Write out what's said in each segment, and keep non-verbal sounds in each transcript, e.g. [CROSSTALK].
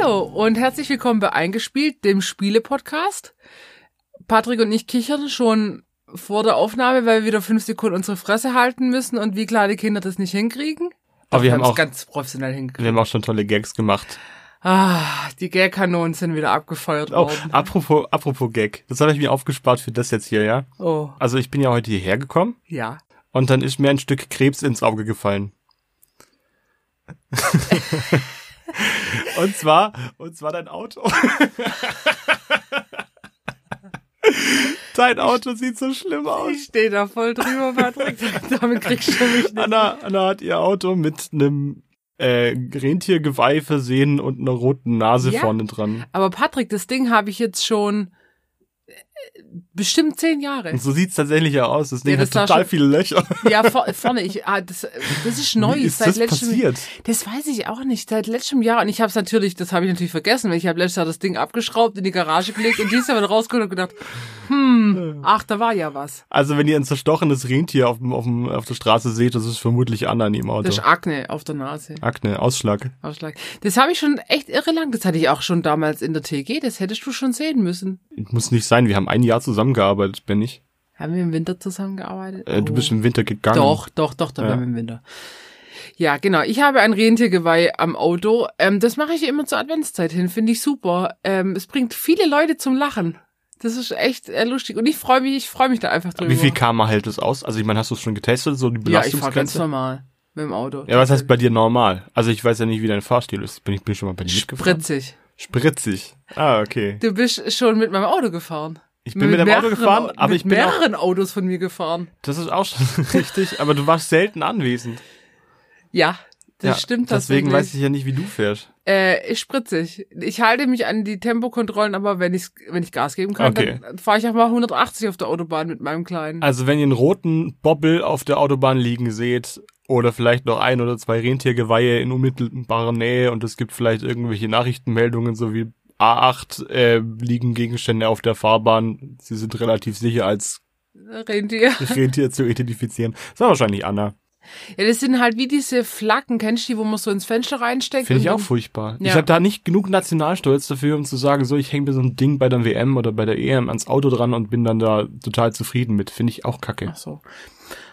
Hallo und herzlich willkommen bei Eingespielt, dem Spiele-Podcast. Patrick und ich kichern schon vor der Aufnahme, weil wir wieder fünf Sekunden unsere Fresse halten müssen und wie kleine Kinder das nicht hinkriegen. Aber wir haben es auch, ganz professionell hingekriegt. wir haben auch schon tolle Gags gemacht. Ah, die Gag-Kanonen sind wieder abgefeuert Oh, worden. apropos, apropos Gag. Das habe ich mir aufgespart für das jetzt hier, ja? Oh, Also ich bin ja heute hierher gekommen ja. und dann ist mir ein Stück Krebs ins Auge gefallen. [LAUGHS] und zwar, und zwar dein Auto. dein Auto sieht so schlimm aus. Ich stehe da voll drüber, Patrick. [LAUGHS] Damit kriegst du mich nicht. Anna, Anna hat ihr Auto mit einem äh, Rentiergeweih versehen und einer roten Nase Ja. vorne dran. Aber Patrick, das Ding habe ich jetzt schon bestimmt zehn Jahre. Und so sieht's tatsächlich ja aus. Das Ding Ja, das hat total schon- viele Löcher. Ja, vor, vorne, ich, ah, das, das ist [LAUGHS] neu. Wie ist seit das letztem, passiert? Das weiß ich auch nicht. Seit letztem Jahr. Und ich habe es natürlich, das habe ich natürlich vergessen, weil ich habe letztes Jahr das Ding abgeschraubt, in die Garage gelegt und dieses Jahr wieder rausgeholt und gedacht, hm, ach, da war ja was. Also wenn ihr ein zerstochenes Rentier auf, dem, auf, dem, auf der Straße seht, das ist vermutlich Anna in ihrem Auto. Das ist Akne auf der Nase. Akne, Ausschlag. Ausschlag. Das habe ich schon echt irre lang. Das hatte ich auch schon damals in der TG. Das hättest du schon sehen müssen. Muss nicht sein, wir haben ein Jahr zusammengearbeitet, bin ich. Haben wir im Winter zusammengearbeitet? Äh, Du Oh. bist im Winter gegangen. Doch, doch, doch, da Ja. waren wir im Winter. Ja, genau. Ich habe ein Rentiergeweih am Auto. Ähm, das mache ich immer zur Adventszeit hin. Finde ich super. Ähm, es bringt viele Leute zum Lachen. Das ist echt äh, lustig. Und ich freue mich, ich freue mich da einfach drüber. Wie viel Karma hält es aus? Also ich meine, hast du es schon getestet, so die Ja, ich fahre ganz Belastungsgrenze? normal mit dem Auto. Ja, was heißt bei dir normal? Also ich weiß ja nicht, wie dein Fahrstil ist. Bin ich, bin ich schon mal bei dir mitgefahren? Spritzig. Spritzig. Ah, okay. Du bist schon mit meinem Auto gefahren. Ich bin mit, dem Auto gefahren, aber mit ich bin auch, mehreren Autos von mir gefahren. das ist auch schon [LAUGHS] richtig, aber du warst selten anwesend. Ja, das ja, stimmt Deswegen weiß ich ja nicht, wie du fährst. Äh, ist spritzig. Ich halte mich an die Tempokontrollen, aber wenn ich wenn ich Gas geben kann, Okay. dann fahre ich auch mal 180 auf der Autobahn mit meinem kleinen. Also wenn ihr einen roten Bobbel auf der Autobahn liegen seht oder vielleicht noch ein oder zwei Rentiergeweihe in unmittelbarer Nähe und es gibt vielleicht irgendwelche Nachrichtenmeldungen, so wie A8 äh, liegen Gegenstände auf der Fahrbahn. Sie sind relativ sicher als Rentier. [LAUGHS] Rentier zu identifizieren. Das war wahrscheinlich Anna. Ja, das sind halt wie diese Flaggen, kennst du die, wo man so ins Fenster reinsteckt? Finde ich auch furchtbar. Ich Ja. habe da nicht genug Nationalstolz dafür, um zu sagen, so ich hänge mir so ein Ding bei der WM oder bei der EM ans Auto dran und bin dann da total zufrieden mit. Finde ich auch kacke. Ach so.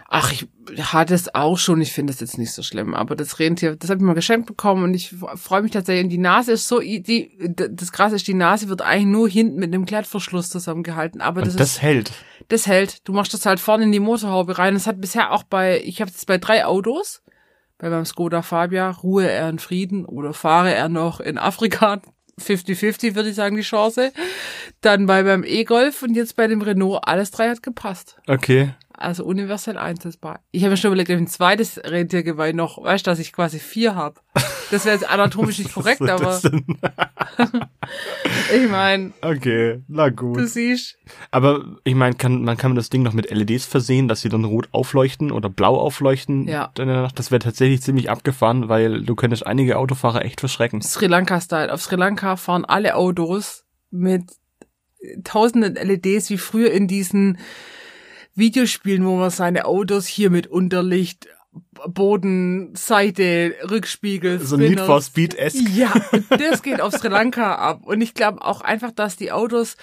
Ach, ich hatte es auch schon. Ich finde es jetzt nicht so schlimm. Aber das Rentier, das habe ich mal geschenkt bekommen und ich freue mich tatsächlich. Und die Nase ist so, die, das Krasse ist, die Nase wird eigentlich nur hinten mit einem Klettverschluss zusammengehalten. Aber das, Und das ist, hält. das hält. Du machst das halt vorne in die Motorhaube rein. Das hat bisher auch bei, ich habe das bei drei Autos. Bei meinem Skoda Fabia, ruhe er in Frieden oder fahre er noch in Afrika. 50-50 würde ich sagen, die Chance. Dann bei meinem E-Golf und jetzt bei dem Renault. Alles drei hat gepasst. Okay. Also universell einsetzbar. Ich habe mir schon überlegt, ob ich ein zweites Rentiergeweih noch, weißt du, dass ich quasi vier habe. Das wäre jetzt anatomisch nicht [LAUGHS] korrekt, aber? [LAUGHS] ich meine, Okay, na gut. du siehst, Aber ich meine, kann, man kann das Ding noch mit LEDs versehen, dass sie dann rot aufleuchten oder blau aufleuchten. Ja. In der Nacht. Das wäre tatsächlich ziemlich abgefahren, weil du könntest einige Autofahrer echt verschrecken. Sri Lanka-Style. Auf Sri Lanka fahren alle Autos mit tausenden LEDs wie früher in diesen Videospielen, wo man seine Autos hier mit Unterlicht, Boden, Seite, Rückspiegel, So Need Spinners- for Speed esque. Ja, das geht auf Sri Lanka ab. Und ich glaube auch einfach, dass die Autos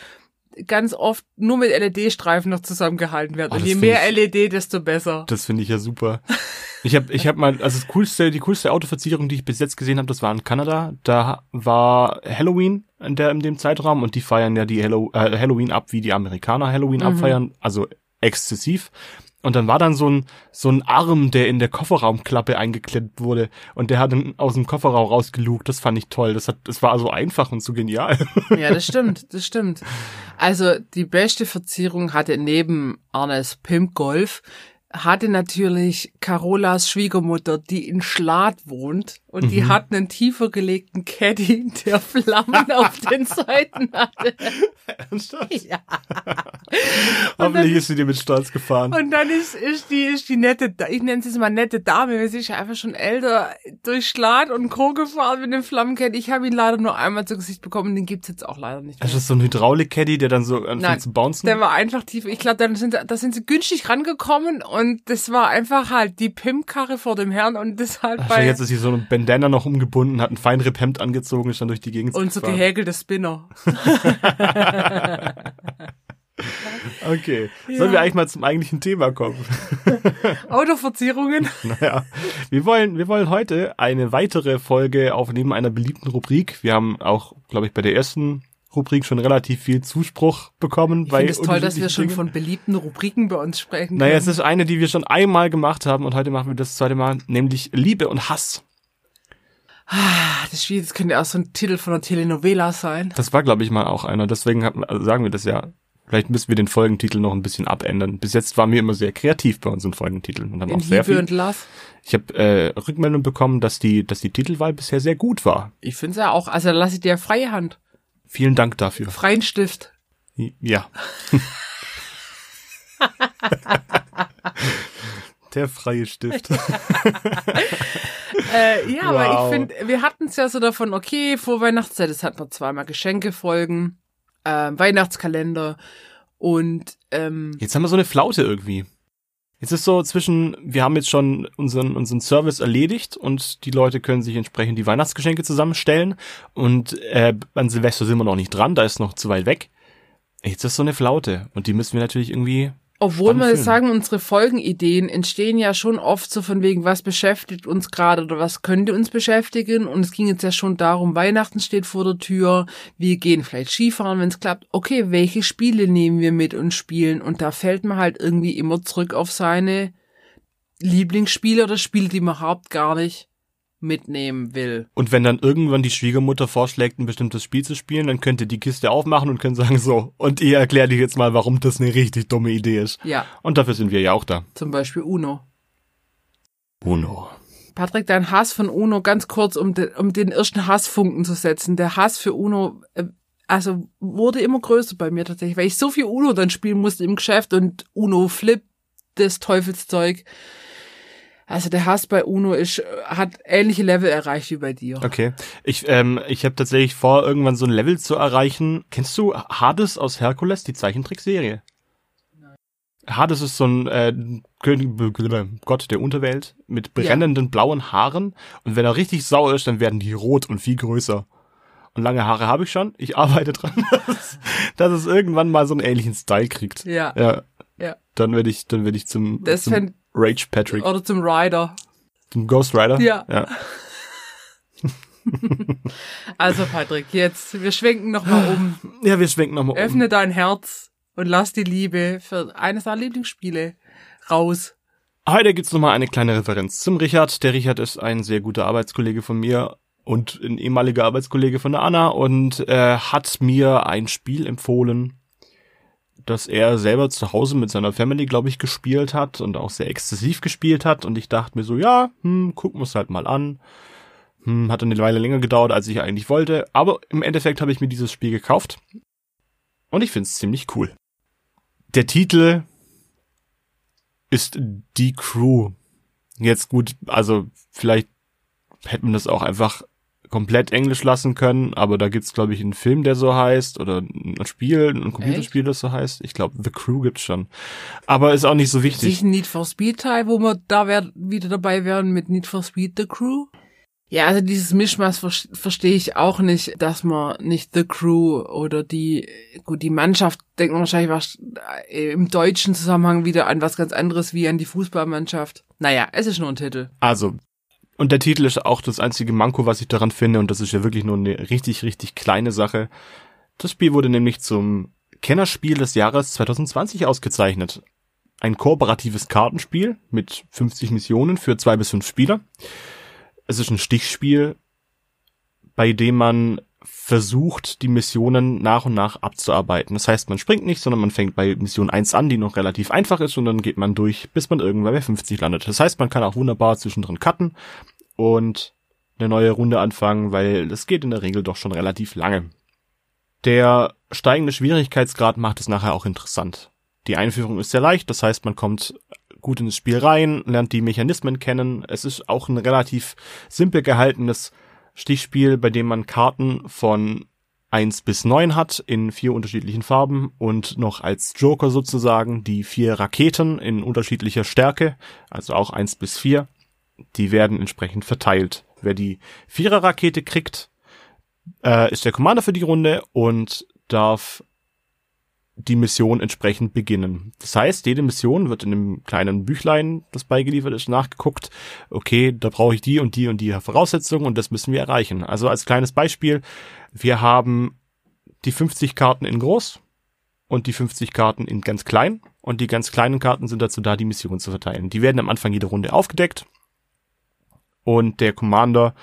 ganz oft nur mit LED-Streifen noch zusammengehalten werden. Oh, und je mehr LED, desto besser. Das finde ich ja super. Ich habe ich hab mal, also das coolste, die coolste Autoverzierung, die ich bis jetzt gesehen habe, das war in Kanada. Da war Halloween in, der, in dem Zeitraum und die feiern ja die Hallow, äh, Halloween ab, wie die Amerikaner Halloween Mhm. abfeiern, also exzessiv. Und dann war dann so ein, so ein Arm, der in der Kofferraumklappe eingeklemmt wurde und der hat dann aus dem Kofferraum rausgelugt. Das fand ich toll. Das hat, das war so einfach und so genial. [LAUGHS] Ja, das stimmt, das stimmt. Also die beste Verzierung hatte neben Arnes Pimp Golf hatte natürlich Carolas Schwiegermutter, die in Schlad wohnt und die Mhm. hat einen tiefer gelegten Caddy, [LAUGHS] der Flammen auf den Seiten hatte. Ja. [LAUGHS] Hoffentlich ist sie dir mit Stolz gefahren. Und dann ist, ist die, ist die nette, Da- ich nenne sie jetzt mal nette Dame, weil sie ist ja einfach schon älter, durch Schlad und Co. gefahren mit dem Flammenkett. Ich habe ihn leider nur einmal zu Gesicht bekommen, den gibt's jetzt auch leider nicht mehr. Das ist so ein Hydraulik-Caddy, der dann so anfängt Nein, zu bouncen. Der war einfach tief. Ich glaube, dann sind, da sind sie günstig rangekommen und und das war einfach halt die Pimpkarre vor dem Herrn und das halt Ach, bei jetzt ist sie so ein Bandana noch umgebunden, hat ein Feinripp-Hemd angezogen, ist dann durch die Gegend und so gehäkelte Spinner. [LAUGHS] Okay. Ja. Sollen wir eigentlich mal zum eigentlichen Thema kommen? [LAUGHS] [LAUGHS] Autoverzierungen. Naja, wir wollen, wir wollen heute eine weitere Folge aufnehmen einer beliebten Rubrik. Wir haben auch, glaube ich, bei der ersten Rubrik schon relativ viel Zuspruch bekommen. Ich finde es toll, dass wir schon von beliebten Rubriken bei uns sprechen. Naja, es können. ist eine, die wir schon einmal gemacht haben und heute machen wir das zweite Mal, nämlich Liebe und Hass. Ah, das, schwierig, das könnte auch so ein Titel von einer Telenovela sein. Das war, glaube ich, mal auch einer. Deswegen hat, also sagen wir das ja. Vielleicht müssen wir den Folgentitel noch ein bisschen abändern. Bis jetzt waren wir immer sehr kreativ bei unseren Folgentiteln und haben In auch sehr Liebe viel. und Love. Ich habe äh, Rückmeldung bekommen, dass die, dass die Titelwahl bisher sehr gut war. Ich finde es ja auch, also lasse ich dir freie Hand. Vielen Dank dafür. Freien Stift. Ja. [LAUGHS] Der freie Stift. Äh, ja, aber Wow. ich finde, wir hatten es ja so davon, okay, vor Weihnachtszeit, es hat noch zweimal Geschenkefolgen, ähm, Weihnachtskalender und ähm, Jetzt haben wir so eine Flaute irgendwie. Jetzt ist so zwischen, wir haben jetzt schon unseren, unseren Service erledigt und die Leute können sich entsprechend die Weihnachtsgeschenke zusammenstellen und äh, an Silvester sind wir noch nicht dran, da ist noch zu weit weg. Jetzt ist so eine Flaute und die müssen wir natürlich irgendwie obwohl wir sagen, unsere Folgenideen entstehen ja schon oft so von wegen, was beschäftigt uns gerade oder was könnte uns beschäftigen? Und es ging jetzt ja schon darum, Weihnachten steht vor der Tür, wir gehen vielleicht Skifahren, wenn es klappt. Okay, welche Spiele nehmen wir mit und spielen? Und da fällt man halt irgendwie immer zurück auf seine Lieblingsspiele oder Spiele, die man überhaupt gar nicht mitnehmen will. Und wenn dann irgendwann die Schwiegermutter vorschlägt, ein bestimmtes Spiel zu spielen, dann könnt ihr die Kiste aufmachen und können sagen, so, und ihr erklärt dir jetzt mal, warum das eine richtig dumme Idee ist. Ja, Und dafür sind wir ja auch da. zum Beispiel Uno. Uno. Patrick, dein Hass von Uno, ganz kurz, um, de, um den ersten Hassfunken zu setzen. Der Hass für Uno, äh, also wurde immer größer bei mir tatsächlich, weil ich so viel Uno dann spielen musste im Geschäft und Uno Flip, das Teufelszeug. Also der Hass bei Uno ist, äh, hat ähnliche Level erreicht wie bei dir. Okay. Ich, ähm, ich habe tatsächlich vor, irgendwann so ein Level zu erreichen. Kennst du Hades aus Herkules, die Zeichentrickserie? Hades ist so ein äh, König, Gott der Unterwelt mit brennenden blauen Haaren. Und wenn er richtig sauer ist, dann werden die rot und viel größer. Und lange Haare habe ich schon. Ich arbeite dran, [LAUGHS] dass, dass es irgendwann mal so einen ähnlichen Style kriegt. Ja, Ja. ja. Dann werde ich, dann werde ich zum, Das zum fänd- Rage Patrick, Oder zum Rider. zum Ghost Rider. Ja. ja. [LAUGHS] Also Patrick, jetzt, wir schwenken nochmal um. Ja, wir schwenken nochmal um. Öffne dein Herz und lass die Liebe für eines deiner Lieblingsspiele raus. Heute gibt's noch nochmal eine kleine Referenz zum Richard. Der Richard ist ein sehr guter Arbeitskollege von mir und ein ehemaliger Arbeitskollege von der Anna und äh, hat mir ein Spiel empfohlen, das er selber zu Hause mit seiner Family, glaube ich, gespielt hat und auch sehr exzessiv gespielt hat. Und ich dachte mir so, ja, hm, gucken wir's halt mal an. Hm, hat eine Weile länger gedauert, als ich eigentlich wollte. Aber im Endeffekt habe ich mir dieses Spiel gekauft. Und ich find's ziemlich cool. Der Titel ist Die Crew. Jetzt gut, also vielleicht hätten wir das auch einfach komplett Englisch lassen können, aber da gibt's glaube ich einen Film, der so heißt oder ein Spiel, ein Computerspiel, das so heißt. Ich glaube, The Crew gibt's schon. Aber ist auch nicht so wichtig. Sich ein Need for Speed Teil, wo wir da wär, wieder dabei wären mit Need for Speed The Crew. Ja, also dieses Mischmasch ver verstehe ich auch nicht, dass man nicht The Crew oder die, gut, die Mannschaft denkt man wahrscheinlich was, äh, im deutschen Zusammenhang wieder an was ganz anderes wie an die Fußballmannschaft. Naja, es ist nur ein Titel. Also, und der Titel ist auch das einzige Manko, was ich daran finde, und das ist ja wirklich nur eine richtig, richtig kleine Sache. Das Spiel wurde nämlich zum Kennerspiel des Jahres 2020 ausgezeichnet. Ein kooperatives Kartenspiel mit 50 Missionen für zwei bis fünf Spieler. Es ist ein Stichspiel, bei dem man versucht, die Missionen nach und nach abzuarbeiten. Das heißt, man springt nicht, sondern man fängt bei Mission 1 an, die noch relativ einfach ist, und dann geht man durch, bis man irgendwann bei 50 landet. Das heißt, man kann auch wunderbar zwischendrin cutten und eine neue Runde anfangen, weil das geht in der Regel doch schon relativ lange. Der steigende Schwierigkeitsgrad macht es nachher auch interessant. Die Einführung ist sehr leicht, das heißt, man kommt gut ins Spiel rein, lernt die Mechanismen kennen. Es ist auch ein relativ simpel gehaltenes Stichspiel, bei dem man Karten von eins bis neun hat in vier unterschiedlichen Farben und noch als Joker sozusagen die vier Raketen in unterschiedlicher Stärke, also auch eins bis vier. Die werden entsprechend verteilt. Wer die Vierer-Rakete kriegt, äh, ist der Commander für die Runde und darf die Mission entsprechend beginnen. Das heißt, jede Mission wird in einem kleinen Büchlein, das beigeliefert ist, nachgeguckt, okay, da brauche ich die und die und die Voraussetzungen und das müssen wir erreichen. Also als kleines Beispiel, wir haben die 50 Karten in groß und die 50 Karten in ganz klein und die ganz kleinen Karten sind dazu da, die Mission zu verteilen. Die werden am Anfang jeder Runde aufgedeckt und der Commander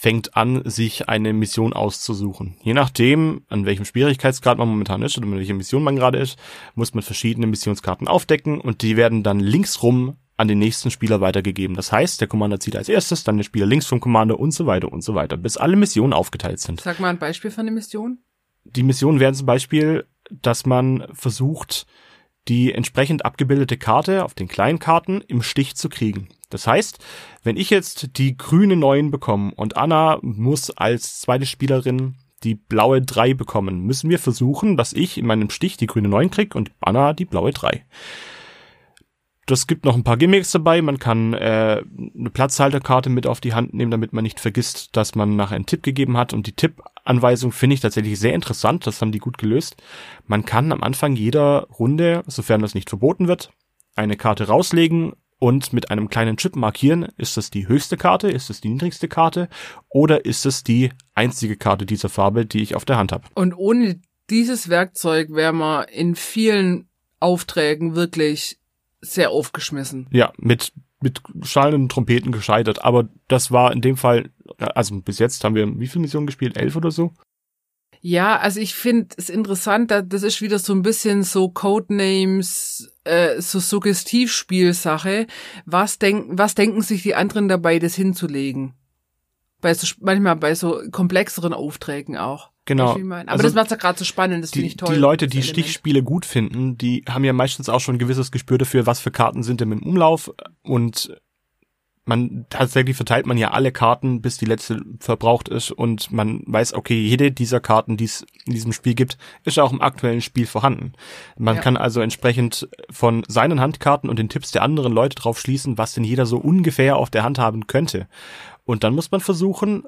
fängt an, sich eine Mission auszusuchen. Je nachdem, an welchem Schwierigkeitsgrad man momentan ist oder in welcher Mission man gerade ist, muss man verschiedene Missionskarten aufdecken und die werden dann linksrum an den nächsten Spieler weitergegeben. Das heißt, der Commander zieht als erstes, dann der Spieler links vom Commander und so weiter und so weiter, bis alle Missionen aufgeteilt sind. Sag mal ein Beispiel von der Mission. Die Missionen wären zum Beispiel, dass man versucht, die entsprechend abgebildete Karte auf den kleinen Karten im Stich zu kriegen. Das heißt, wenn ich jetzt die grüne 9 bekomme und Anna muss als zweite Spielerin die blaue 3 bekommen, müssen wir versuchen, dass ich in meinem Stich die grüne 9 krieg und Anna die blaue 3. Das gibt noch ein paar Gimmicks dabei. Man kann äh, eine Platzhalterkarte mit auf die Hand nehmen, damit man nicht vergisst, dass man nachher einen Tipp gegeben hat. Und die Tippanweisung finde ich tatsächlich sehr interessant. Das haben die gut gelöst. Man kann am Anfang jeder Runde, sofern das nicht verboten wird, eine Karte rauslegen und mit einem kleinen Chip markieren, ist das die höchste Karte, ist es die niedrigste Karte oder ist es die einzige Karte dieser Farbe, die ich auf der Hand habe. Und ohne dieses Werkzeug wäre man in vielen Aufträgen wirklich sehr aufgeschmissen. Ja, mit mit schallenden Trompeten gescheitert, aber das war in dem Fall, also bis jetzt haben wir wie viele Missionen gespielt? Elf oder so? Ja, also ich finde es interessant, das ist wieder so ein bisschen so Codenames, äh, so Suggestivspielsache. Was denken, was denken sich die anderen dabei, das hinzulegen? Bei so, manchmal bei so komplexeren Aufträgen auch. Genau. Aber also das macht's ja gerade so spannend, das finde ich toll. Die Leute, die Stichspiele gut finden, die haben ja meistens auch schon ein gewisses Gespür dafür, was für Karten sind denn im Umlauf und man tatsächlich verteilt man ja alle Karten, bis die letzte verbraucht ist und man weiß, okay, jede dieser Karten, die es in diesem Spiel gibt, ist auch im aktuellen Spiel vorhanden. Man ja. kann also entsprechend von seinen Handkarten und den Tipps der anderen Leute drauf schließen, was denn jeder so ungefähr auf der Hand haben könnte. Und dann muss man versuchen,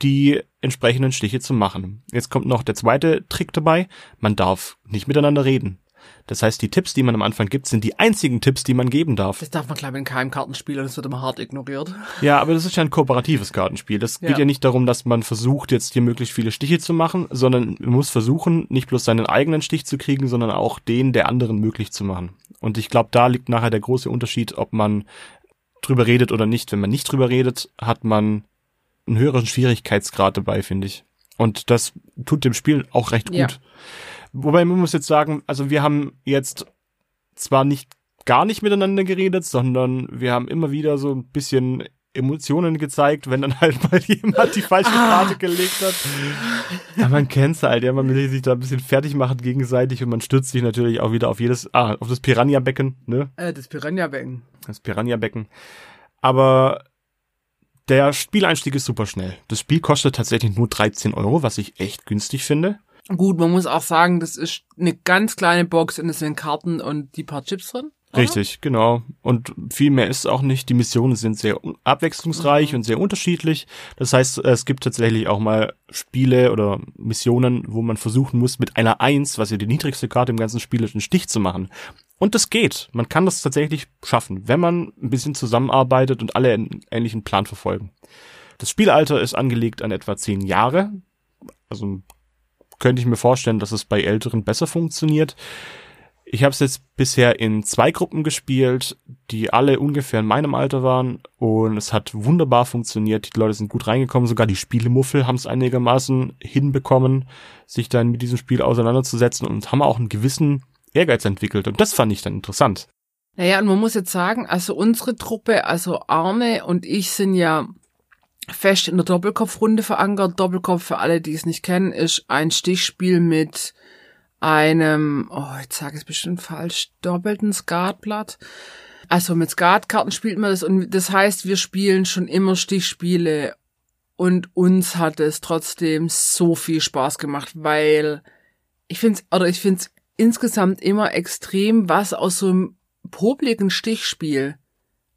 die entsprechenden Stiche zu machen. Jetzt kommt noch der zweite Trick dabei. Man darf nicht miteinander reden. Das heißt, die Tipps, die man am Anfang gibt, sind die einzigen Tipps, die man geben darf. Das darf man, glaube ich, in keinem Kartenspiel und es wird immer hart ignoriert. Ja, aber das ist ja ein kooperatives Kartenspiel. Das ja. geht ja nicht darum, dass man versucht, jetzt hier möglichst viele Stiche zu machen, sondern man muss versuchen, nicht bloß seinen eigenen Stich zu kriegen, sondern auch den der anderen möglich zu machen. Und ich glaube, da liegt nachher der große Unterschied, ob man drüber redet oder nicht. Wenn man nicht drüber redet, hat man einen höheren Schwierigkeitsgrad dabei, finde ich. Und das tut dem Spiel auch recht gut. Ja. Wobei man muss jetzt sagen, also wir haben jetzt zwar nicht gar nicht miteinander geredet, sondern wir haben immer wieder so ein bisschen Emotionen gezeigt, wenn dann halt [LAUGHS] mal jemand die falsche ah. Karte gelegt hat. Ja, man kennt's halt, ja, man will sich da ein bisschen fertig machen gegenseitig und man stürzt sich natürlich auch wieder auf jedes, ah, auf das Piranha-Becken, ne? Äh, das Piranha-Becken. Das Piranha-Becken. Aber der Spieleinstieg ist super schnell. Das Spiel kostet tatsächlich nur 13 Euro, was ich echt günstig finde. Gut, man muss auch sagen, das ist eine ganz kleine Box und es sind Karten und die paar Chips drin. Richtig, genau. Und viel mehr ist auch nicht. Die Missionen sind sehr abwechslungsreich mhm. und sehr unterschiedlich. Das heißt, es gibt tatsächlich auch mal Spiele oder Missionen, wo man versuchen muss, mit einer Eins, was ja die niedrigste Karte im ganzen Spiel ist, einen Stich zu machen. Und das geht. Man kann das tatsächlich schaffen, wenn man ein bisschen zusammenarbeitet und alle einen ähnlichen Plan verfolgen. Das Spielalter ist angelegt an etwa zehn Jahre. Also könnte ich mir vorstellen, dass es bei Älteren besser funktioniert. Ich habe es jetzt bisher in zwei Gruppen gespielt, die alle ungefähr in meinem Alter waren und es hat wunderbar funktioniert. Die Leute sind gut reingekommen, sogar die Spielemuffel haben es einigermaßen hinbekommen, sich dann mit diesem Spiel auseinanderzusetzen und haben auch einen gewissen Ehrgeiz entwickelt und das fand ich dann interessant. Naja, und man muss jetzt sagen, also unsere Truppe, also Arne und ich sind ja fest in der Doppelkopfrunde verankert. Doppelkopf für alle, die es nicht kennen, ist ein Stichspiel mit einem, oh, jetzt sage ich es bestimmt falsch, doppelten Skatblatt. Also mit Skatkarten spielt man das und das heißt, wir spielen schon immer Stichspiele Und uns hat es trotzdem so viel Spaß gemacht, weil ich finde es, oder ich finde es insgesamt immer extrem, was aus so einem popligen Stichspiel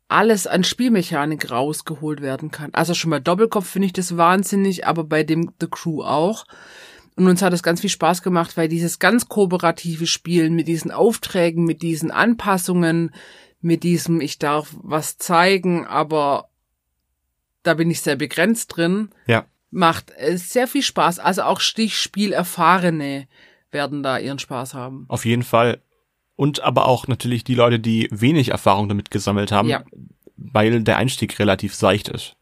alles an Spielmechanik rausgeholt werden kann. Also schon bei Doppelkopf finde ich das wahnsinnig, aber bei dem The Crew auch. Und uns hat es ganz viel Spaß gemacht, weil dieses ganz kooperative Spielen mit diesen Aufträgen, mit diesen Anpassungen, mit diesem ich darf was zeigen, aber da bin ich sehr begrenzt drin. Ja. Macht sehr viel Spaß. Also auch Stichspiel-Erfahrene werden da ihren Spaß haben. Auf jeden Fall. Und aber auch natürlich die Leute, die wenig Erfahrung damit gesammelt haben, Ja. weil der Einstieg relativ seicht ist.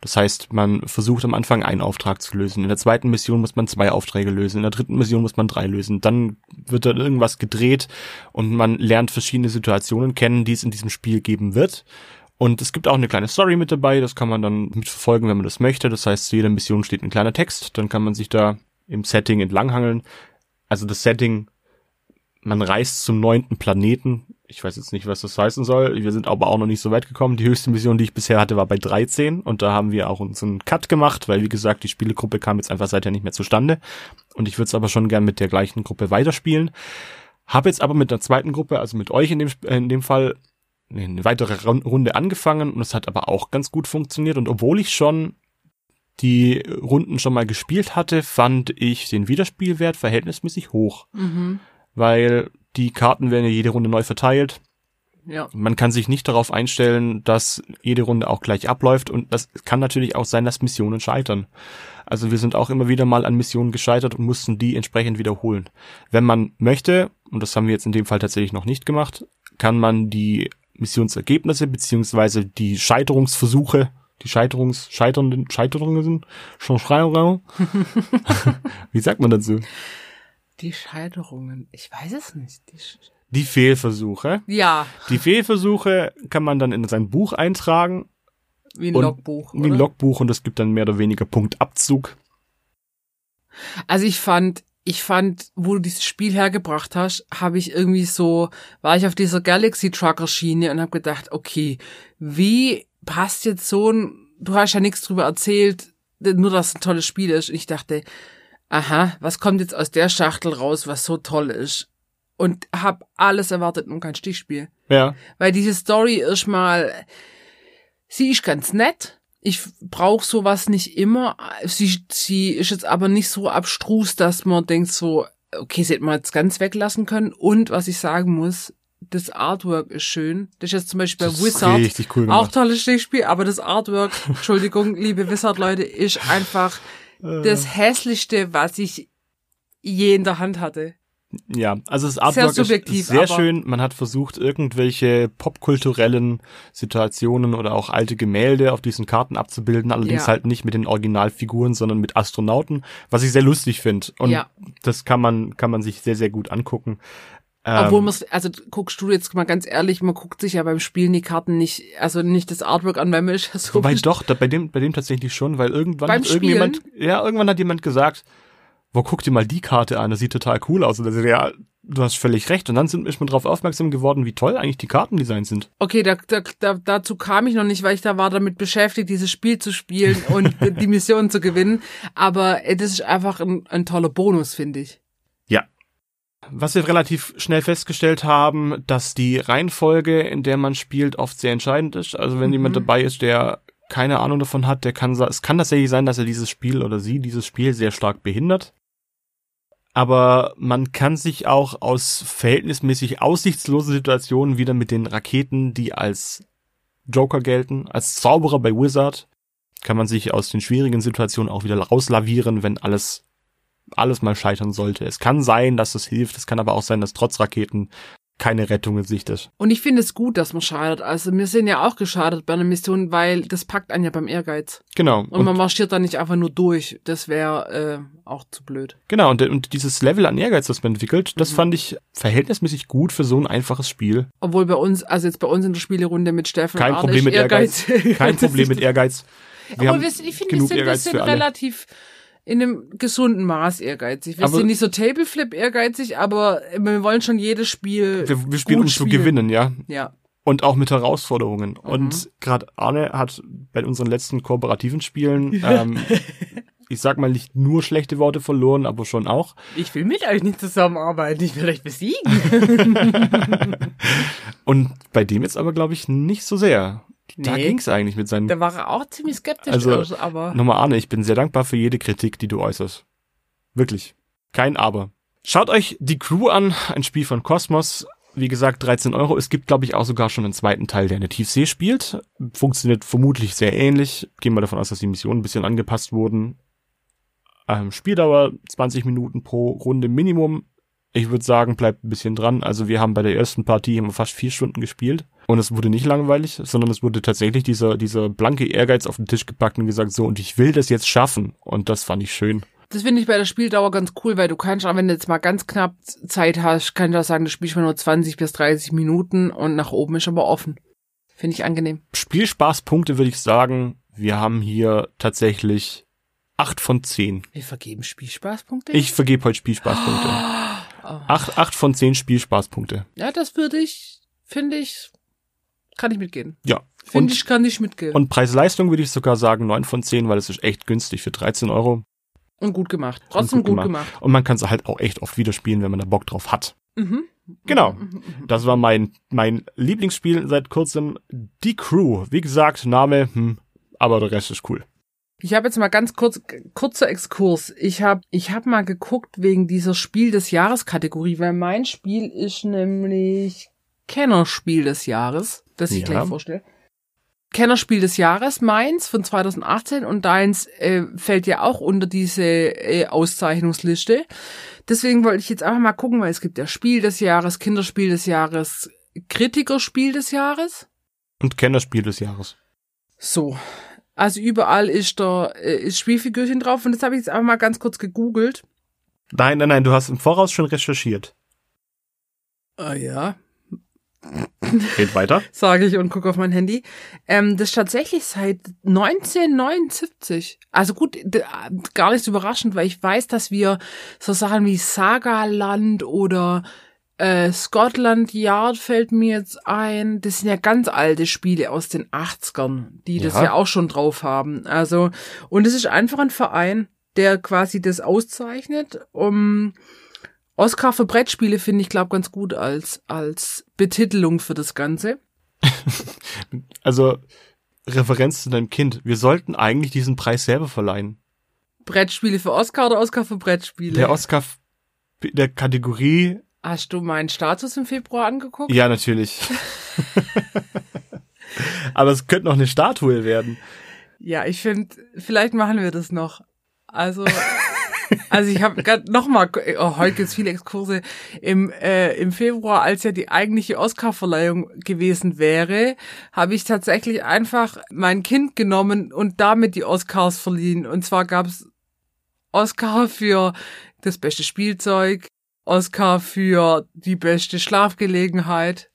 Das heißt, man versucht am Anfang einen Auftrag zu lösen. In der zweiten Mission muss man zwei Aufträge lösen. In der dritten Mission muss man drei lösen. Dann wird dann irgendwas gedreht und man lernt verschiedene Situationen kennen, die es in diesem Spiel geben wird. Und es gibt auch eine kleine Story mit dabei, das kann man dann mitverfolgen, wenn man das möchte. Das heißt, zu jeder Mission steht ein kleiner Text, dann kann man sich da im Setting entlanghangeln. Also das Setting, man reist zum neunten Planeten. Ich weiß jetzt nicht, was das heißen soll. Wir sind aber auch noch nicht so weit gekommen. Die höchste Mission, die ich bisher hatte, war bei 13 und da haben wir auch uns einen Cut gemacht, weil wie gesagt, die Spielegruppe kam jetzt einfach seither nicht mehr zustande. Und ich würde es aber schon gern mit der gleichen Gruppe weiterspielen. Habe jetzt aber mit der zweiten Gruppe, also mit euch in dem, in dem Fall, eine weitere Run- Runde angefangen und es hat aber auch ganz gut funktioniert. Und obwohl ich schon die Runden schon mal gespielt hatte, fand ich den Wiederspielwert verhältnismäßig hoch, Mhm. Weil die Karten werden ja jede Runde neu verteilt. Ja. Man kann sich nicht darauf einstellen, dass jede Runde auch gleich abläuft und das kann natürlich auch sein, dass Missionen scheitern. Also wir sind auch immer wieder mal an Missionen gescheitert und mussten die entsprechend wiederholen. Wenn man möchte, und das haben wir jetzt in dem Fall tatsächlich noch nicht gemacht, kann man die Missionsergebnisse beziehungsweise die Scheiterungsversuche, die Scheiterungs, scheiternden, Scheiterungen sind, schon Schreierung. [LAUGHS] Wie sagt man dazu? Die Scheiterungen. Ich weiß es nicht. Die Die Fehlversuche. ja, Die Fehlversuche kann man dann in sein Buch eintragen wie ein Und Logbuch. wie ein oder? Logbuch und es gibt dann mehr oder weniger Punktabzug. Also ich fand, ich fand, wo du dieses Spiel hergebracht hast, habe ich irgendwie so, war ich auf dieser Galaxy Trucker Schiene und habe gedacht, okay, wie passt jetzt so ein, du hast ja nichts drüber erzählt, nur dass es ein tolles Spiel ist. Und ich dachte, aha, was kommt jetzt aus der Schachtel raus, was so toll ist? Und hab alles erwartet und kein Stichspiel. Ja, Weil diese Story erstmal, sie ist ganz nett. Ich brauche sowas nicht immer. Sie, sie ist jetzt aber nicht so abstrus, dass man denkt so, okay, sie hätte man jetzt ganz weglassen können. Und was ich sagen muss, das Artwork ist schön. Das ist jetzt zum Beispiel bei das ist Wizard richtig cool auch tolles Stichspiel, aber das Artwork, [LAUGHS] Entschuldigung, liebe Wizard-Leute, ist einfach. Das hässlichste, was ich je in der Hand hatte. Ja, also das Artwork subjektiv, ist sehr schön. Man hat versucht, irgendwelche popkulturellen Situationen oder auch alte Gemälde auf diesen Karten abzubilden, allerdings Ja. halt nicht mit den Originalfiguren, sondern mit Astronauten, was ich sehr lustig finde. Und Ja. das kann man, kann man sich sehr, sehr gut angucken. Obwohl Ähm, man, also guckst du jetzt mal ganz ehrlich, man guckt sich ja beim Spielen die Karten nicht, also nicht das Artwork an, weil man ist ja so. Wobei doch, da, bei dem, bei dem tatsächlich schon, weil irgendwann hat irgendjemand, ja, irgendwann hat jemand gesagt, wo guck dir mal die Karte an, das sieht total cool aus. Und dann, ja, du hast völlig recht. Und dann sind, ist man darauf aufmerksam geworden, wie toll eigentlich die Kartendesigns sind. Okay, da, da, da, dazu kam ich noch nicht, weil ich da war damit beschäftigt, dieses Spiel zu spielen und [LAUGHS] die Mission zu gewinnen. Aber äh, das ist einfach ein, ein toller Bonus, finde ich. Was wir relativ schnell festgestellt haben, dass die Reihenfolge, in der man spielt, oft sehr entscheidend ist. Also wenn jemand dabei ist, der keine Ahnung davon hat, der kann, es kann tatsächlich sein, dass er dieses Spiel oder sie dieses Spiel sehr stark behindert. Aber man kann sich auch aus verhältnismäßig aussichtslosen Situationen wieder mit den Raketen, die als Joker gelten, als Zauberer bei Wizard, kann man sich aus den schwierigen Situationen auch wieder rauslavieren, wenn alles alles mal scheitern sollte. Es kann sein, dass es hilft, es kann aber auch sein, dass trotz Raketen keine Rettung in Sicht ist. Und ich finde es gut, dass man schadet. Also wir sind ja auch geschadet bei einer Mission, weil das packt einen ja beim Ehrgeiz. Genau. Und, man marschiert da nicht einfach nur durch. Das wäre äh, auch zu blöd. genau, und, und dieses Level an Ehrgeiz, das man entwickelt, das Mhm. fand ich verhältnismäßig gut für so ein einfaches Spiel. Obwohl bei uns, also jetzt bei uns in der Spielerunde mit Steffen Kein Problem mit Ehrgeiz. Kein [LAUGHS] Problem mit Ehrgeiz. Wir Aber haben wir, sind- ich finde, wir sind, wir Ehrgeiz sind für alle. In einem gesunden Maß ehrgeizig. Wir Aber- sind nicht so Tableflip ehrgeizig, aber wir wollen schon jedes Spiel wir, wir spielen, gut um zu gewinnen, ja. Ja. und auch mit Herausforderungen. Mhm. Und gerade Arne hat bei unseren letzten kooperativen Spielen, [LAUGHS] ähm, ich sag mal nicht nur schlechte Worte verloren, aber schon auch. Ich will mit euch nicht zusammenarbeiten, ich will euch besiegen. [LAUGHS] [LAUGHS] Und bei dem jetzt aber, glaube ich, nicht so sehr. Da Nee. ging's eigentlich mit seinen. Da war er auch ziemlich skeptisch, Also, also, aber Nochmal Arne, ich bin sehr dankbar für jede Kritik, die du äußerst. Wirklich. Kein Aber. Schaut euch die Crew an, ein Spiel von Cosmos. Wie gesagt, 13 Euro. Es gibt, glaube ich, auch sogar schon einen zweiten Teil, der in der Tiefsee spielt. Funktioniert vermutlich sehr ähnlich. Gehen wir davon aus, dass die Missionen ein bisschen angepasst wurden. Ähm, Spieldauer 20 Minuten pro Runde Minimum. Ich würde sagen, bleibt ein bisschen dran. Also wir haben bei der ersten Partie haben wir fast vier Stunden gespielt. Und es wurde nicht langweilig, sondern es wurde tatsächlich dieser, dieser blanke Ehrgeiz auf den Tisch gepackt und gesagt, so, und ich will das jetzt schaffen. Und das fand ich schön. das finde ich bei der Spieldauer ganz cool, weil du kannst auch, wenn du jetzt mal ganz knapp Zeit hast, kannst du auch sagen, du spielst mal nur 20 bis 30 Minuten und nach oben ist aber offen. Finde ich angenehm. Spielspaßpunkte würde ich sagen, wir haben hier tatsächlich acht von zehn. Wir vergeben Spielspaßpunkte? Ich vergebe heute Spielspaßpunkte. [GASPS] Oh. Acht, acht von zehn Spielspaßpunkte. Ja, das würde ich, finde ich, kann ich mitgehen. Ja. Finde ich, kann ich mitgehen. und Preis-Leistung würde ich sogar sagen neun von zehn, weil es ist echt günstig für 13 Euro. Und gut gemacht. Trotzdem gut gut, gemacht. gemacht. Und man kann es halt auch echt oft wieder spielen, wenn man da Bock drauf hat. Mhm. Genau. Mhm. Das war mein, mein Lieblingsspiel seit kurzem. Die Crew. Wie gesagt, Name, hm, aber der Rest ist cool. Ich habe jetzt mal ganz kurz kurzer Exkurs. Ich habe ich hab mal geguckt wegen dieser Spiel des Jahres Kategorie, weil mein Spiel ist nämlich Kennerspiel des Jahres, das ich Ja. gleich vorstelle. Kennerspiel des Jahres, meins von 2018 und deins äh, fällt ja auch unter diese äh, Auszeichnungsliste. Deswegen wollte ich jetzt einfach mal gucken, weil es gibt ja Spiel des Jahres, Kinderspiel des Jahres, Kritikerspiel des Jahres. Und Kennerspiel des Jahres. So. Also überall ist da äh, ist Spielfigürchen drauf und das habe ich jetzt einfach mal ganz kurz gegoogelt. Nein, nein, nein, du hast im Voraus schon recherchiert. Ah ja. Geht weiter. [LAUGHS] Sage ich und gucke auf mein Handy. Ähm, das ist tatsächlich seit 1979. Also gut, d- gar nicht so überraschend, weil ich weiß, dass wir so Sachen wie Sagaland oder äh, Scotland Yard fällt mir jetzt ein. Das sind ja ganz alte Spiele aus den 80ern, die das Ja. ja auch schon drauf haben. Also, und es ist einfach ein Verein, der quasi das auszeichnet. Um Oscar für Brettspiele finde ich, glaube ganz gut als, als Betitelung für das Ganze. [LAUGHS] Also, Referenz zu deinem Kind. Wir sollten eigentlich diesen Preis selber verleihen. Brettspiele für Oscar oder Oscar für Brettspiele? Der Oscar der Kategorie, Hast du meinen Status im Februar angeguckt? ja, natürlich. [LAUGHS] Aber es könnte noch eine Statue werden. Ja, ich finde, vielleicht machen wir das noch. Also, [LAUGHS] also ich habe gerade nochmal, oh, heute gibt's viele Exkurse, im, äh, im Februar, als ja die eigentliche Oscar-Verleihung gewesen wäre, habe ich tatsächlich einfach mein Kind genommen und damit die Oscars verliehen. Und zwar gab's Oscar für das beste Spielzeug, Oscar für die beste Schlafgelegenheit.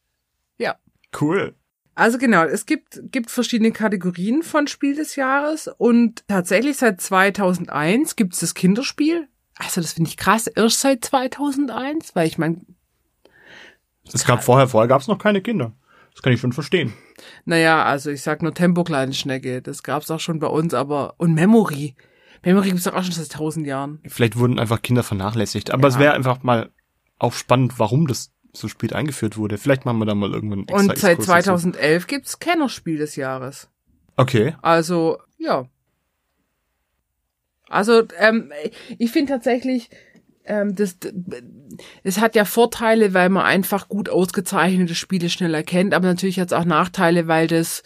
Cool. Also genau, es gibt, gibt verschiedene Kategorien von Spiel des Jahres und tatsächlich seit 2001 gibt es das Kinderspiel. Also das finde ich krass, erst seit 2001, weil ich meine, Es gab vorher, vorher gab es noch keine Kinder. Das kann ich schon verstehen. naja, also ich sag nur Tempo kleine Schnecke, das gab's auch schon bei uns, aber und Memory. Memory gibt's doch auch schon seit tausend Jahren. Vielleicht wurden einfach Kinder vernachlässigt. Aber Ja. es wäre einfach mal auch spannend, warum das so spät eingeführt wurde. Vielleicht machen wir da mal irgendwann einen extra Und seit Exkurs dazu. 2011 gibt's Kennerspiel des Jahres. Okay. Also, ja. Also, ähm, ich finde tatsächlich, ähm, das, es hat ja Vorteile, weil man einfach gut ausgezeichnete Spiele schnell erkennt, aber natürlich hat es auch Nachteile, weil das,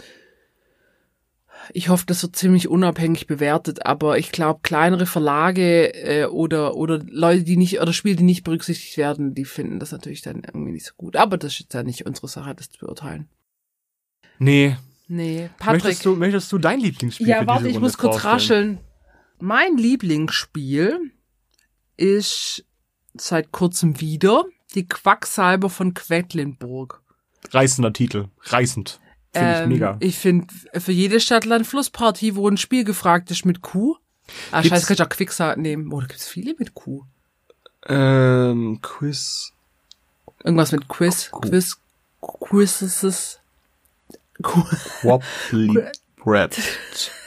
ich hoffe, das wird ziemlich unabhängig bewertet, aber ich glaube, kleinere Verlage äh, oder oder Leute, die nicht oder Spiele, die nicht berücksichtigt werden, die finden das natürlich dann irgendwie nicht so gut. Aber das ist jetzt ja nicht unsere Sache, das zu beurteilen. Nee. Nee, Patrick. Möchtest du, möchtest du dein Lieblingsspiel Ja, warte, ich Runde muss kurz rascheln. Mein Lieblingsspiel ist seit kurzem wieder die Quacksalber von Quedlinburg. Reißender Titel. Reißend. Finde ich Ähm, mega. Ich finde, für jede Stadt-Land-Fluss-Partie, wo ein Spiel gefragt ist mit Q. Ah, Gibt's- scheiße, kann ich auch Quicksand nehmen. Oder gibt's viele mit Q? Ähm, Quiz. Irgendwas mit Quiz, Q. Quiz, Quizzes. Wobbly Bread. [LAUGHS]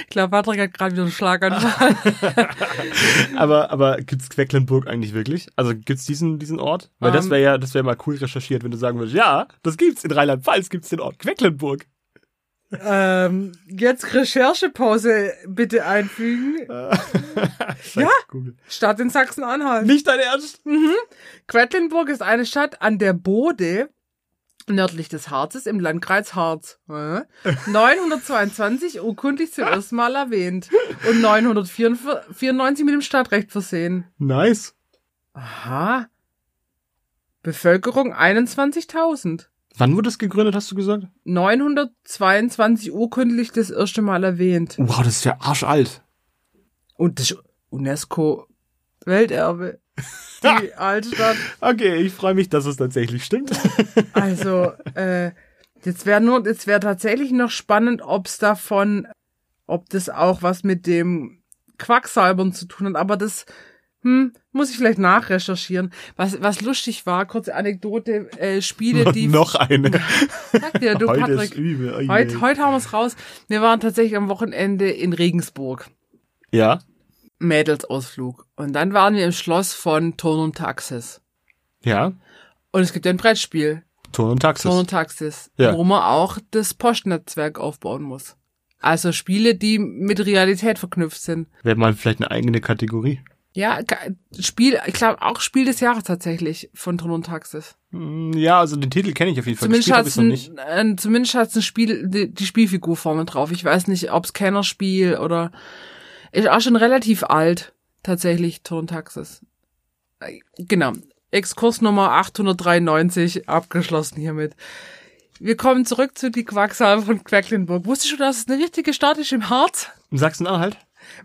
Ich glaube, Patrick hat gerade wieder einen Schlaganfall. [LAUGHS] aber aber gibt's Quecklenburg eigentlich wirklich? Also gibt's diesen diesen Ort? Weil das Ähm. wäre ja das wäre mal cool recherchiert, wenn du sagen würdest, ja, das gibt's in Rheinland-Pfalz gibt's den Ort Quecklenburg. ähm, jetzt Recherchepause bitte einfügen. [LAUGHS] ja. Stadt in Sachsen-Anhalt. Nicht dein Ernst? Quedlinburg ist eine Stadt an der Bode, nördlich des Harzes im Landkreis Harz. Äh? 922 urkundlich zum ersten Mal erwähnt und 994 mit dem Stadtrecht versehen. Nice. Aha. Bevölkerung 21.000. Wann wurde das gegründet, hast du gesagt? 922 urkundlich das erste Mal erwähnt. Wow, das ist ja arschalt. Und das UNESCO Welterbe. Die [LAUGHS] Altstadt. Okay, ich freue mich, dass es tatsächlich stimmt. [LAUGHS] Also, äh, jetzt wäre nur, jetzt wäre tatsächlich noch spannend, ob's davon, ob das auch was mit dem Quacksalbern zu tun hat, aber das, hm, muss ich vielleicht nachrecherchieren. Was, was lustig war, kurze Anekdote, äh, Spiele, die, noch eine. sag dir, du Heute Patrick, ist übel. Ui, heute, heute haben wir's raus. Wir waren tatsächlich am Wochenende in Regensburg. Ja. Mädelsausflug. Und dann waren wir im Schloss von Turn und Taxis. Ja. Und es gibt ja ein Brettspiel, Ton und Taxis. Turn und Taxis, Ja. wo man auch das Postnetzwerk aufbauen muss. Also Spiele, die mit Realität verknüpft sind. Wäre mal vielleicht eine eigene Kategorie. Ja, Spiel, ich glaube auch Spiel des Jahres tatsächlich von Turn und Taxis. Hm, Ja, also den Titel kenne ich auf jeden Fall. Zumindest noch nicht. ein, äh, zumindest hat's ein Spiel, die, die Spielfigur vorne drauf. Ich weiß nicht, ob's Kennerspiel oder ist auch schon relativ alt, tatsächlich, Turn und Taxis. Äh, Genau. Exkurs Nummer 893 abgeschlossen hiermit. Wir kommen zurück zu die Quacksalbe von Quecklenburg. Wusstest du, dass es eine richtige Stadt ist im Harz? In Sachsen-Anhalt?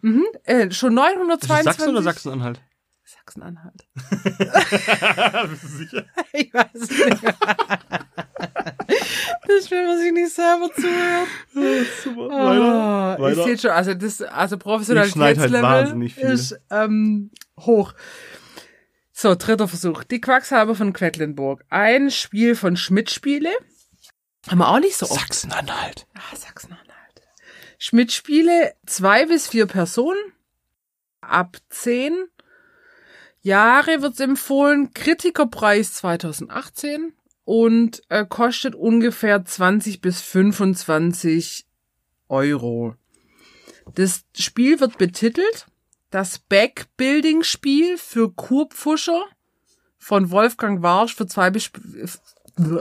Mhm. Äh, schon Ist das 922. Sachsen oder Sachsen-Anhalt? Sachsen-Anhalt. [LAUGHS] Bist du sicher? [LAUGHS] Ich weiß es nicht. [LAUGHS] das will man sich nicht selber zuhören. Super. Ah, ich Weiter. sehe schon, also das, also halt Professionalitätslevel viel. ist ähm, hoch. So, dritter Versuch. Die Quacksalber von Quedlinburg. Ein Spiel von Schmidt-Spiele. Haben wir auch nicht so oft. Sachsen-Anhalt. Ah, Sachsen-Anhalt. Schmidt-Spiele, zwei bis vier Personen. Ab zehn Jahre wird's empfohlen. Kritikerpreis 2018 und äh, kostet ungefähr 20 bis 25 Euro. Das Spiel wird betitelt das Backbuilding-Spiel für Kurpfuscher von Wolfgang Warsch für zwei bis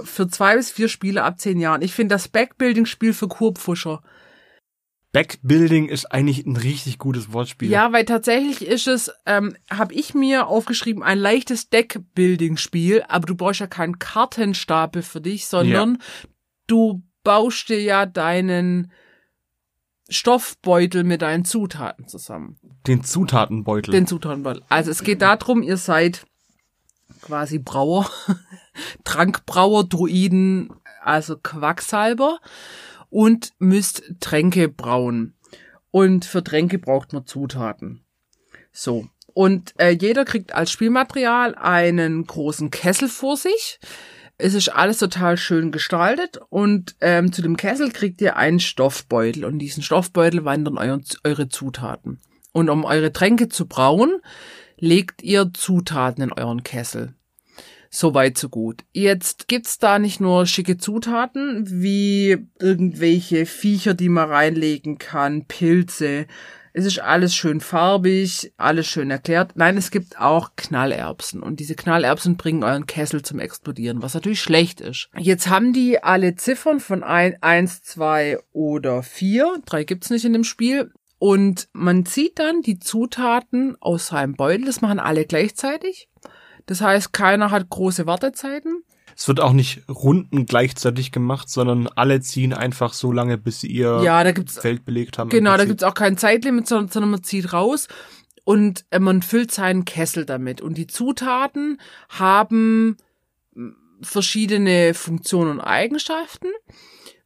für zwei bis vier Spiele ab zehn Jahren. Ich finde das Backbuilding-Spiel für Kurpfuscher. Backbuilding ist eigentlich ein richtig gutes Wortspiel. Ja, weil tatsächlich ist es, ähm, habe ich mir aufgeschrieben, ein leichtes Deckbuilding-Spiel, aber du brauchst ja keinen Kartenstapel für dich, sondern du baust dir ja deinen Stoffbeutel mit deinen Zutaten zusammen. Den Zutatenbeutel. Den Zutatenbeutel. Also es geht darum, ihr seid quasi Brauer, [LAUGHS] Trankbrauer, Druiden, also Quacksalber und müsst Tränke brauen. Und für Tränke braucht man Zutaten. So. Und äh, jeder kriegt als Spielmaterial einen großen Kessel vor sich. Es ist alles total schön gestaltet und ähm, zu dem Kessel kriegt ihr einen Stoffbeutel und in diesen Stoffbeutel wandern euer, eure Zutaten. Und um eure Tränke zu brauen, legt ihr Zutaten in euren Kessel. So weit, so gut. Jetzt gibt's da nicht nur schicke Zutaten, wie irgendwelche Viecher, die man reinlegen kann, Pilze. Es ist alles schön farbig, alles schön erklärt. Nein, es gibt auch Knallerbsen. Und diese Knallerbsen bringen euren Kessel zum Explodieren, was natürlich schlecht ist. Jetzt haben die alle Ziffern von ein, eins, zwei oder vier. Drei gibt's nicht in dem Spiel. Und man zieht dann die Zutaten aus seinem Beutel. Das machen alle gleichzeitig. Das heißt, keiner hat große Wartezeiten. Es wird auch nicht Runden gleichzeitig gemacht, sondern alle ziehen einfach so lange, bis sie ihr Ja, da gibt's Feld belegt haben. genau, da gibt's auch kein Zeitlimit, sondern, sondern man zieht raus und äh, man füllt seinen Kessel damit. Und die Zutaten haben mh, verschiedene Funktionen und Eigenschaften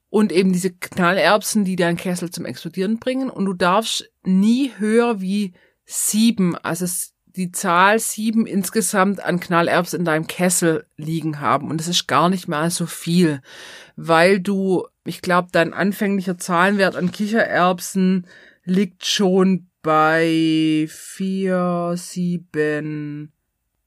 und eben diese Knallerbsen, die deinen Kessel zum Explodieren bringen. Und du darfst nie höher wie sieben, also die Zahl sieben insgesamt an Knallerbsen in deinem Kessel liegen haben. Und das ist gar nicht mal so viel, weil du, ich glaube, dein anfänglicher Zahlenwert an Kichererbsen liegt schon bei vier, sieben,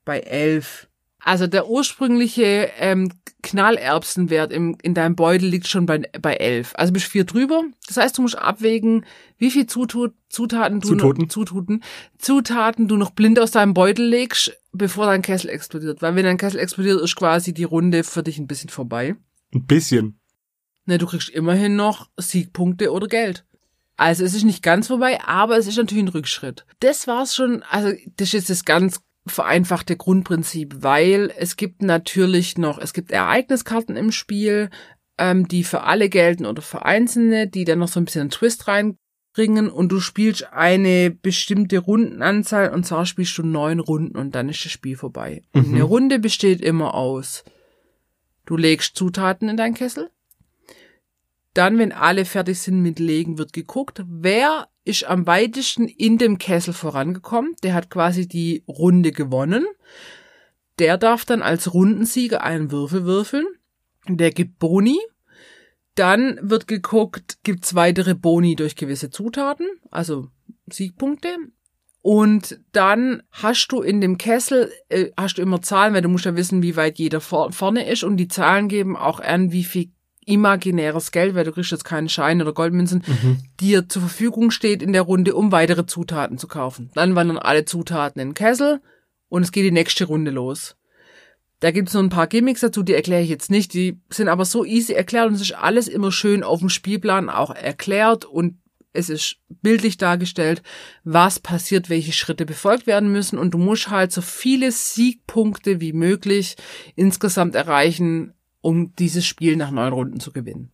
bei elf. Also der ursprüngliche ähm, Knallerbsenwert im, in deinem Beutel liegt schon bei, bei elf. Also bist vier drüber. Das heißt, du musst abwägen, wie viel Zutut, Zutaten du Zutaten. noch, Zutaten, Zutaten du noch blind aus deinem Beutel legst, bevor dein Kessel explodiert. Weil wenn dein Kessel explodiert, ist quasi die Runde für dich ein bisschen vorbei. Ein bisschen. Ne, du kriegst immerhin noch Siegpunkte oder Geld. Also es ist nicht ganz vorbei, aber es ist natürlich ein Rückschritt. Das war's schon, also das ist jetzt das ganz vereinfachte Grundprinzip, weil es gibt natürlich noch, es gibt Ereigniskarten im Spiel, ähm, die für alle gelten oder für Einzelne, die dann noch so ein bisschen einen Twist reinbringen und du spielst eine bestimmte Rundenanzahl und zwar spielst du neun Runden und dann ist das Spiel vorbei. Und Mhm. eine Runde besteht immer aus, du legst Zutaten in deinen Kessel, dann, wenn alle fertig sind mit Legen, wird geguckt, wer ist am weitesten in dem Kessel vorangekommen. Der hat quasi die Runde gewonnen. Der darf dann als Rundensieger einen Würfel würfeln. Der gibt Boni. Dann wird geguckt, gibt's weitere Boni durch gewisse Zutaten, also Siegpunkte. Und dann hast du in dem Kessel, äh, hast du immer Zahlen, weil du musst ja wissen, wie weit jeder vor, vorne ist. Und die Zahlen geben auch an, wie viel imaginäres Geld, weil du kriegst jetzt keine Scheine oder Goldmünzen, dir zur Verfügung steht in der Runde, um weitere Zutaten zu kaufen. Dann wandern alle Zutaten in den Kessel und es geht die nächste Runde los. Da gibt's noch ein paar Gimmicks dazu, die erkläre ich jetzt nicht. Die sind aber so easy erklärt und es ist alles immer schön auf dem Spielplan auch erklärt und es ist bildlich dargestellt, was passiert, welche Schritte befolgt werden müssen und du musst halt so viele Siegpunkte wie möglich insgesamt erreichen, um dieses Spiel nach neun Runden zu gewinnen.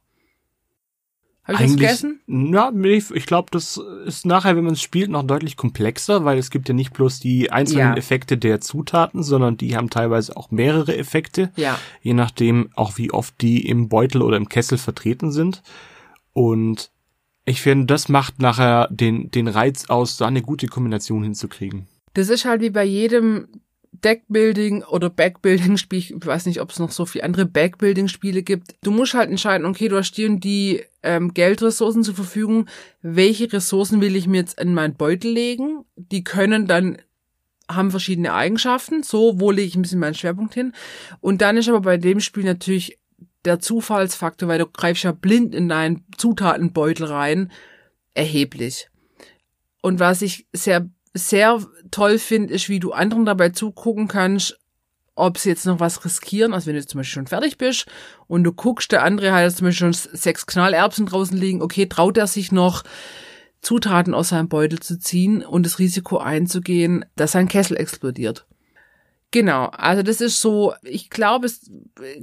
Habe ich das Eigentlich, vergessen? ja, ich glaube, das ist nachher, wenn man es spielt, noch deutlich komplexer, weil es gibt ja nicht bloß die einzelnen Ja. Effekte der Zutaten, sondern die haben teilweise auch mehrere Effekte, Ja. je nachdem auch wie oft die im Beutel oder im Kessel vertreten sind. Und ich finde, das macht nachher den, den Reiz aus, da eine gute Kombination hinzukriegen. Das ist halt wie bei jedem Deckbuilding oder Backbuilding-Spiel. Ich weiß nicht, ob es noch so viele andere Backbuilding-Spiele gibt. Du musst halt entscheiden, okay, du hast und die ähm, Geldressourcen zur Verfügung. Welche Ressourcen will ich mir jetzt in meinen Beutel legen? Die können dann haben verschiedene Eigenschaften. So, wo lege ich ein bisschen meinen Schwerpunkt hin? Und dann ist aber bei dem Spiel natürlich der Zufallsfaktor, weil du greifst ja blind in deinen Zutatenbeutel rein, erheblich. Und was ich sehr, sehr toll finde, ist, wie du anderen dabei zugucken kannst, ob sie jetzt noch was riskieren. Also wenn du jetzt zum Beispiel schon fertig bist und du guckst, der andere hat jetzt zum Beispiel schon sechs Knallerbsen draußen liegen, okay, traut er sich noch, Zutaten aus seinem Beutel zu ziehen und das Risiko einzugehen, dass sein Kessel explodiert. Genau, also das ist so, ich glaube, es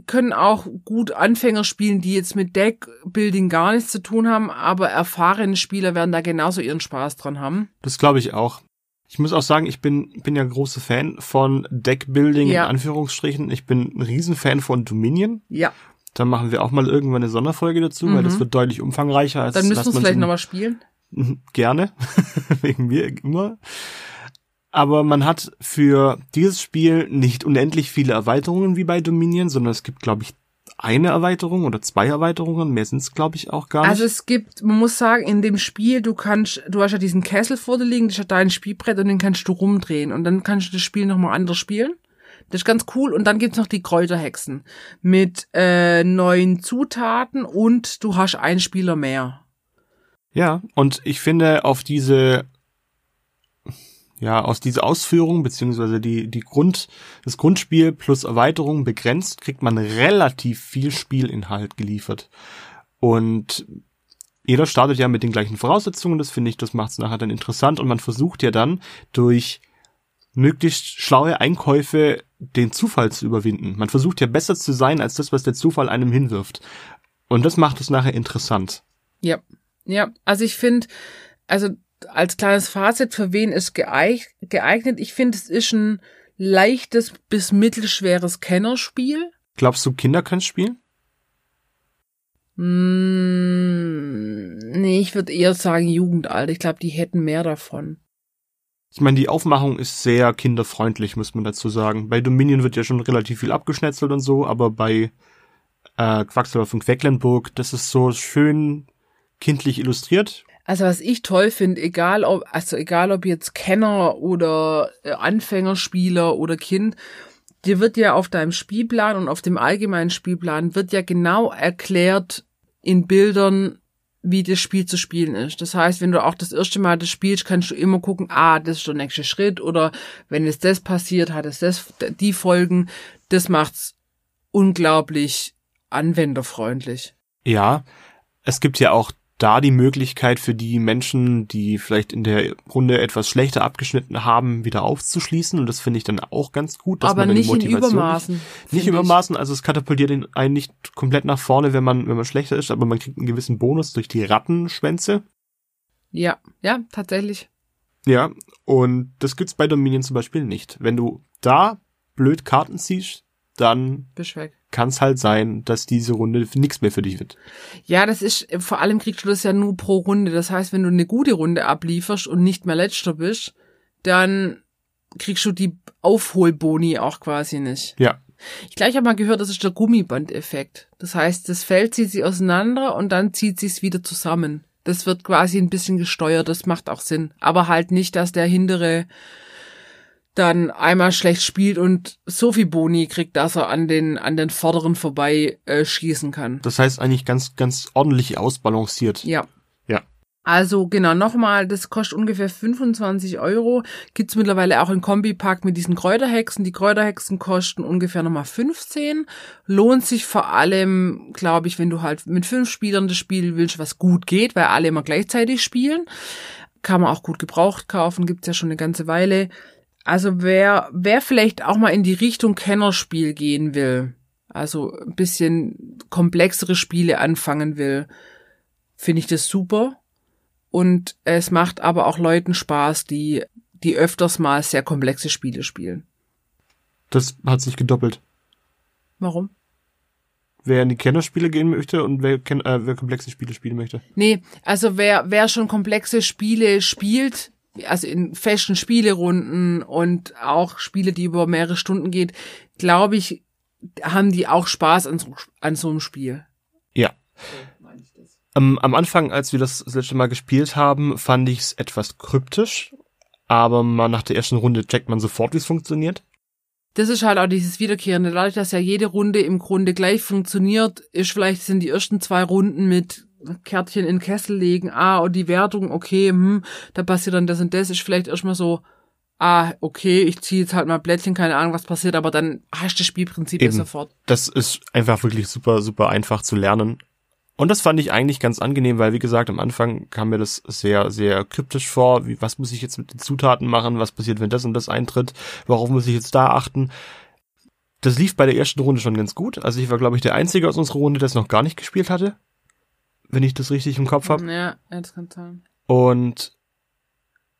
können auch gut Anfänger spielen, die jetzt mit Deckbuilding gar nichts zu tun haben, aber erfahrene Spieler werden da genauso ihren Spaß dran haben. Das glaube ich auch. Ich muss auch sagen, ich bin, bin ja großer Fan von Deckbuilding Ja. in Anführungsstrichen. Ich bin ein Riesenfan von Dominion. Ja, Da machen wir auch mal irgendwann eine Sonderfolge dazu, weil Mhm. das wird deutlich umfangreicher als dann müssen wir es vielleicht nochmal spielen. Mhm, Gerne. [LAUGHS] Wegen mir immer. Aber man hat für dieses Spiel nicht unendlich viele Erweiterungen wie bei Dominion, sondern es gibt, glaube ich, eine Erweiterung oder zwei Erweiterungen. Mehr sind es, glaube ich, auch gar nicht. Also es gibt, man muss sagen, in dem Spiel, du kannst, du hast ja diesen Kessel vor dir liegen, das ist ja dein Spielbrett und den kannst du rumdrehen und dann kannst du das Spiel nochmal anders spielen. Das ist ganz cool. Und dann gibt's noch die Kräuterhexen mit äh, neuen Zutaten und du hast einen Spieler mehr. Ja, und ich finde auf diese, ja, aus dieser Ausführung, beziehungsweise die, die Grund, das Grundspiel plus Erweiterung begrenzt, kriegt man relativ viel Spielinhalt geliefert. Und jeder startet ja mit den gleichen Voraussetzungen, das finde ich, das macht es nachher dann interessant und man versucht ja dann durch möglichst schlaue Einkäufe den Zufall zu überwinden. Man versucht ja besser zu sein als das, was der Zufall einem hinwirft. Und das macht es nachher interessant. Ja, ja. Also ich finde, also als kleines Fazit, für wen ist geeig- geeignet? Ich finde, es ist ein leichtes bis mittelschweres Kennerspiel. Glaubst du, Kinder können spielen? Mm, nee, ich würde eher sagen Jugendalter. Ich glaube, die hätten mehr davon. Ich meine, die Aufmachung ist sehr kinderfreundlich, muss man dazu sagen. Bei Dominion wird ja schon relativ viel abgeschnetzelt und so, aber bei äh, Quacksalber von Quecklenburg, das ist so schön kindlich illustriert. Also was ich toll finde, egal ob, also egal ob jetzt Kenner oder äh, Anfängerspieler oder Kind, dir wird ja auf deinem Spielplan und auf dem allgemeinen Spielplan wird ja genau erklärt in Bildern, wie das Spiel zu spielen ist. Das heißt, wenn du auch das erste Mal das spielst, kannst du immer gucken, ah, das ist der nächste Schritt oder wenn es das passiert, hat es das, die Folgen. Das macht's unglaublich anwenderfreundlich. Ja, es gibt ja auch da die Möglichkeit für die Menschen, die vielleicht in der Runde etwas schlechter abgeschnitten haben, wieder aufzuschließen. Und das finde ich dann auch ganz gut. Dass Aber man nicht in Übermaßen. Nicht, nicht Übermaßen, also es katapultiert einen nicht komplett nach vorne, wenn man, wenn man schlechter ist, aber man kriegt einen gewissen Bonus durch die Rattenschwänze. Ja, ja, tatsächlich. Ja, und das gibt's bei Dominion zum Beispiel nicht. Wenn du da blöd Karten ziehst, dann kann es halt sein, dass diese Runde nichts mehr für dich wird. Ja, das ist, vor allem kriegst du das ja nur pro Runde. Das heißt, wenn du eine gute Runde ablieferst und nicht mehr letzter bist, dann kriegst du die Aufholboni auch quasi nicht. Ja. Ich gleich habe mal gehört, das ist der Gummibandeffekt. Das heißt, das Feld zieht sich auseinander und dann zieht sich's wieder zusammen. Das wird quasi ein bisschen gesteuert, das macht auch Sinn. Aber halt nicht, dass der hintere dann einmal schlecht spielt und so viel Boni kriegt, dass er an den, an den Vorderen vorbei äh, schießen kann. Das heißt eigentlich ganz, ganz ordentlich ausbalanciert. Ja. Ja. Also genau, nochmal, das kostet ungefähr 25 Euro. Gibt's mittlerweile auch im Kombipack mit diesen Kräuterhexen. Die Kräuterhexen kosten ungefähr nochmal 15. Lohnt sich vor allem, glaube ich, wenn du halt mit fünf Spielern das Spiel willst, was gut geht, weil alle immer gleichzeitig spielen. Kann man auch gut gebraucht kaufen, gibt's ja schon eine ganze Weile. Also wer, wer vielleicht auch mal in die Richtung Kennerspiel gehen will, also ein bisschen komplexere Spiele anfangen will, finde ich das super. Und es macht aber auch Leuten Spaß, die, die öfters mal sehr komplexe Spiele spielen. Das hat sich gedoppelt. Warum? Wer in die Kennerspiele gehen möchte und wer, äh, wer komplexe Spiele spielen möchte. Nee, also wer, wer schon komplexe Spiele spielt, also in festen Spielerunden und auch Spiele, die über mehrere Stunden geht, glaube ich, haben die auch Spaß an so, an so einem Spiel. Ja. am, am Anfang, als wir das, das letzte Mal gespielt haben, fand ich es etwas kryptisch, aber mal nach der ersten Runde checkt man sofort, wie es funktioniert. Das ist halt auch dieses Wiederkehrende. Dadurch, dass ja jede Runde im Grunde gleich funktioniert, ist vielleicht sind die ersten zwei Runden mit Kärtchen in den Kessel legen, ah, und die Wertung, okay, hm, da passiert dann das und das, ist vielleicht erstmal so, ah, okay, ich ziehe jetzt halt mal Blättchen, keine Ahnung, was passiert, aber dann hast du das Spielprinzip Eben. sofort. Das ist einfach wirklich super, super einfach zu lernen. Und das fand ich eigentlich ganz angenehm, weil wie gesagt, am Anfang kam mir das sehr, sehr kryptisch vor. Wie, was muss ich jetzt mit den Zutaten machen? Was passiert, wenn das und das eintritt? Worauf muss ich jetzt da achten? Das lief bei der ersten Runde schon ganz gut. Also ich war, glaube ich, der Einzige aus unserer Runde, der es noch gar nicht gespielt hatte wenn ich das richtig im Kopf habe. Ja, das kann sein. Und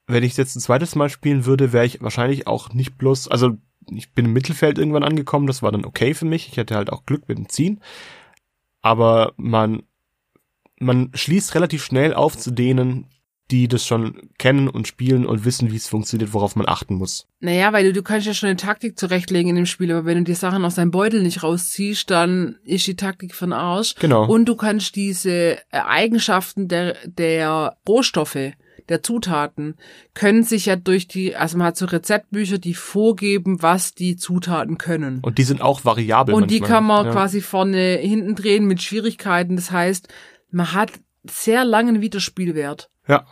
wenn ich jetzt ein zweites Mal spielen würde, wäre ich wahrscheinlich auch nicht bloß, also ich bin im Mittelfeld irgendwann angekommen, das war dann okay für mich. Ich hatte halt auch Glück mit dem Ziehen. Aber man, man schließt relativ schnell auf zu denen, die das schon kennen und spielen und wissen, wie es funktioniert, worauf man achten muss. Naja, weil du, du kannst ja schon eine Taktik zurechtlegen in dem Spiel, aber wenn du die Sachen aus deinem Beutel nicht rausziehst, dann ist die Taktik von Arsch. Genau. Und du kannst diese Eigenschaften der, der Rohstoffe, der Zutaten, können sich ja durch die, also man hat so Rezeptbücher, die vorgeben, was die Zutaten können. Und die sind auch variabel. Und manchmal. die kann man ja. quasi vorne, hinten drehen mit Schwierigkeiten. Das heißt, man hat sehr langen Wiederspielwert. Ja.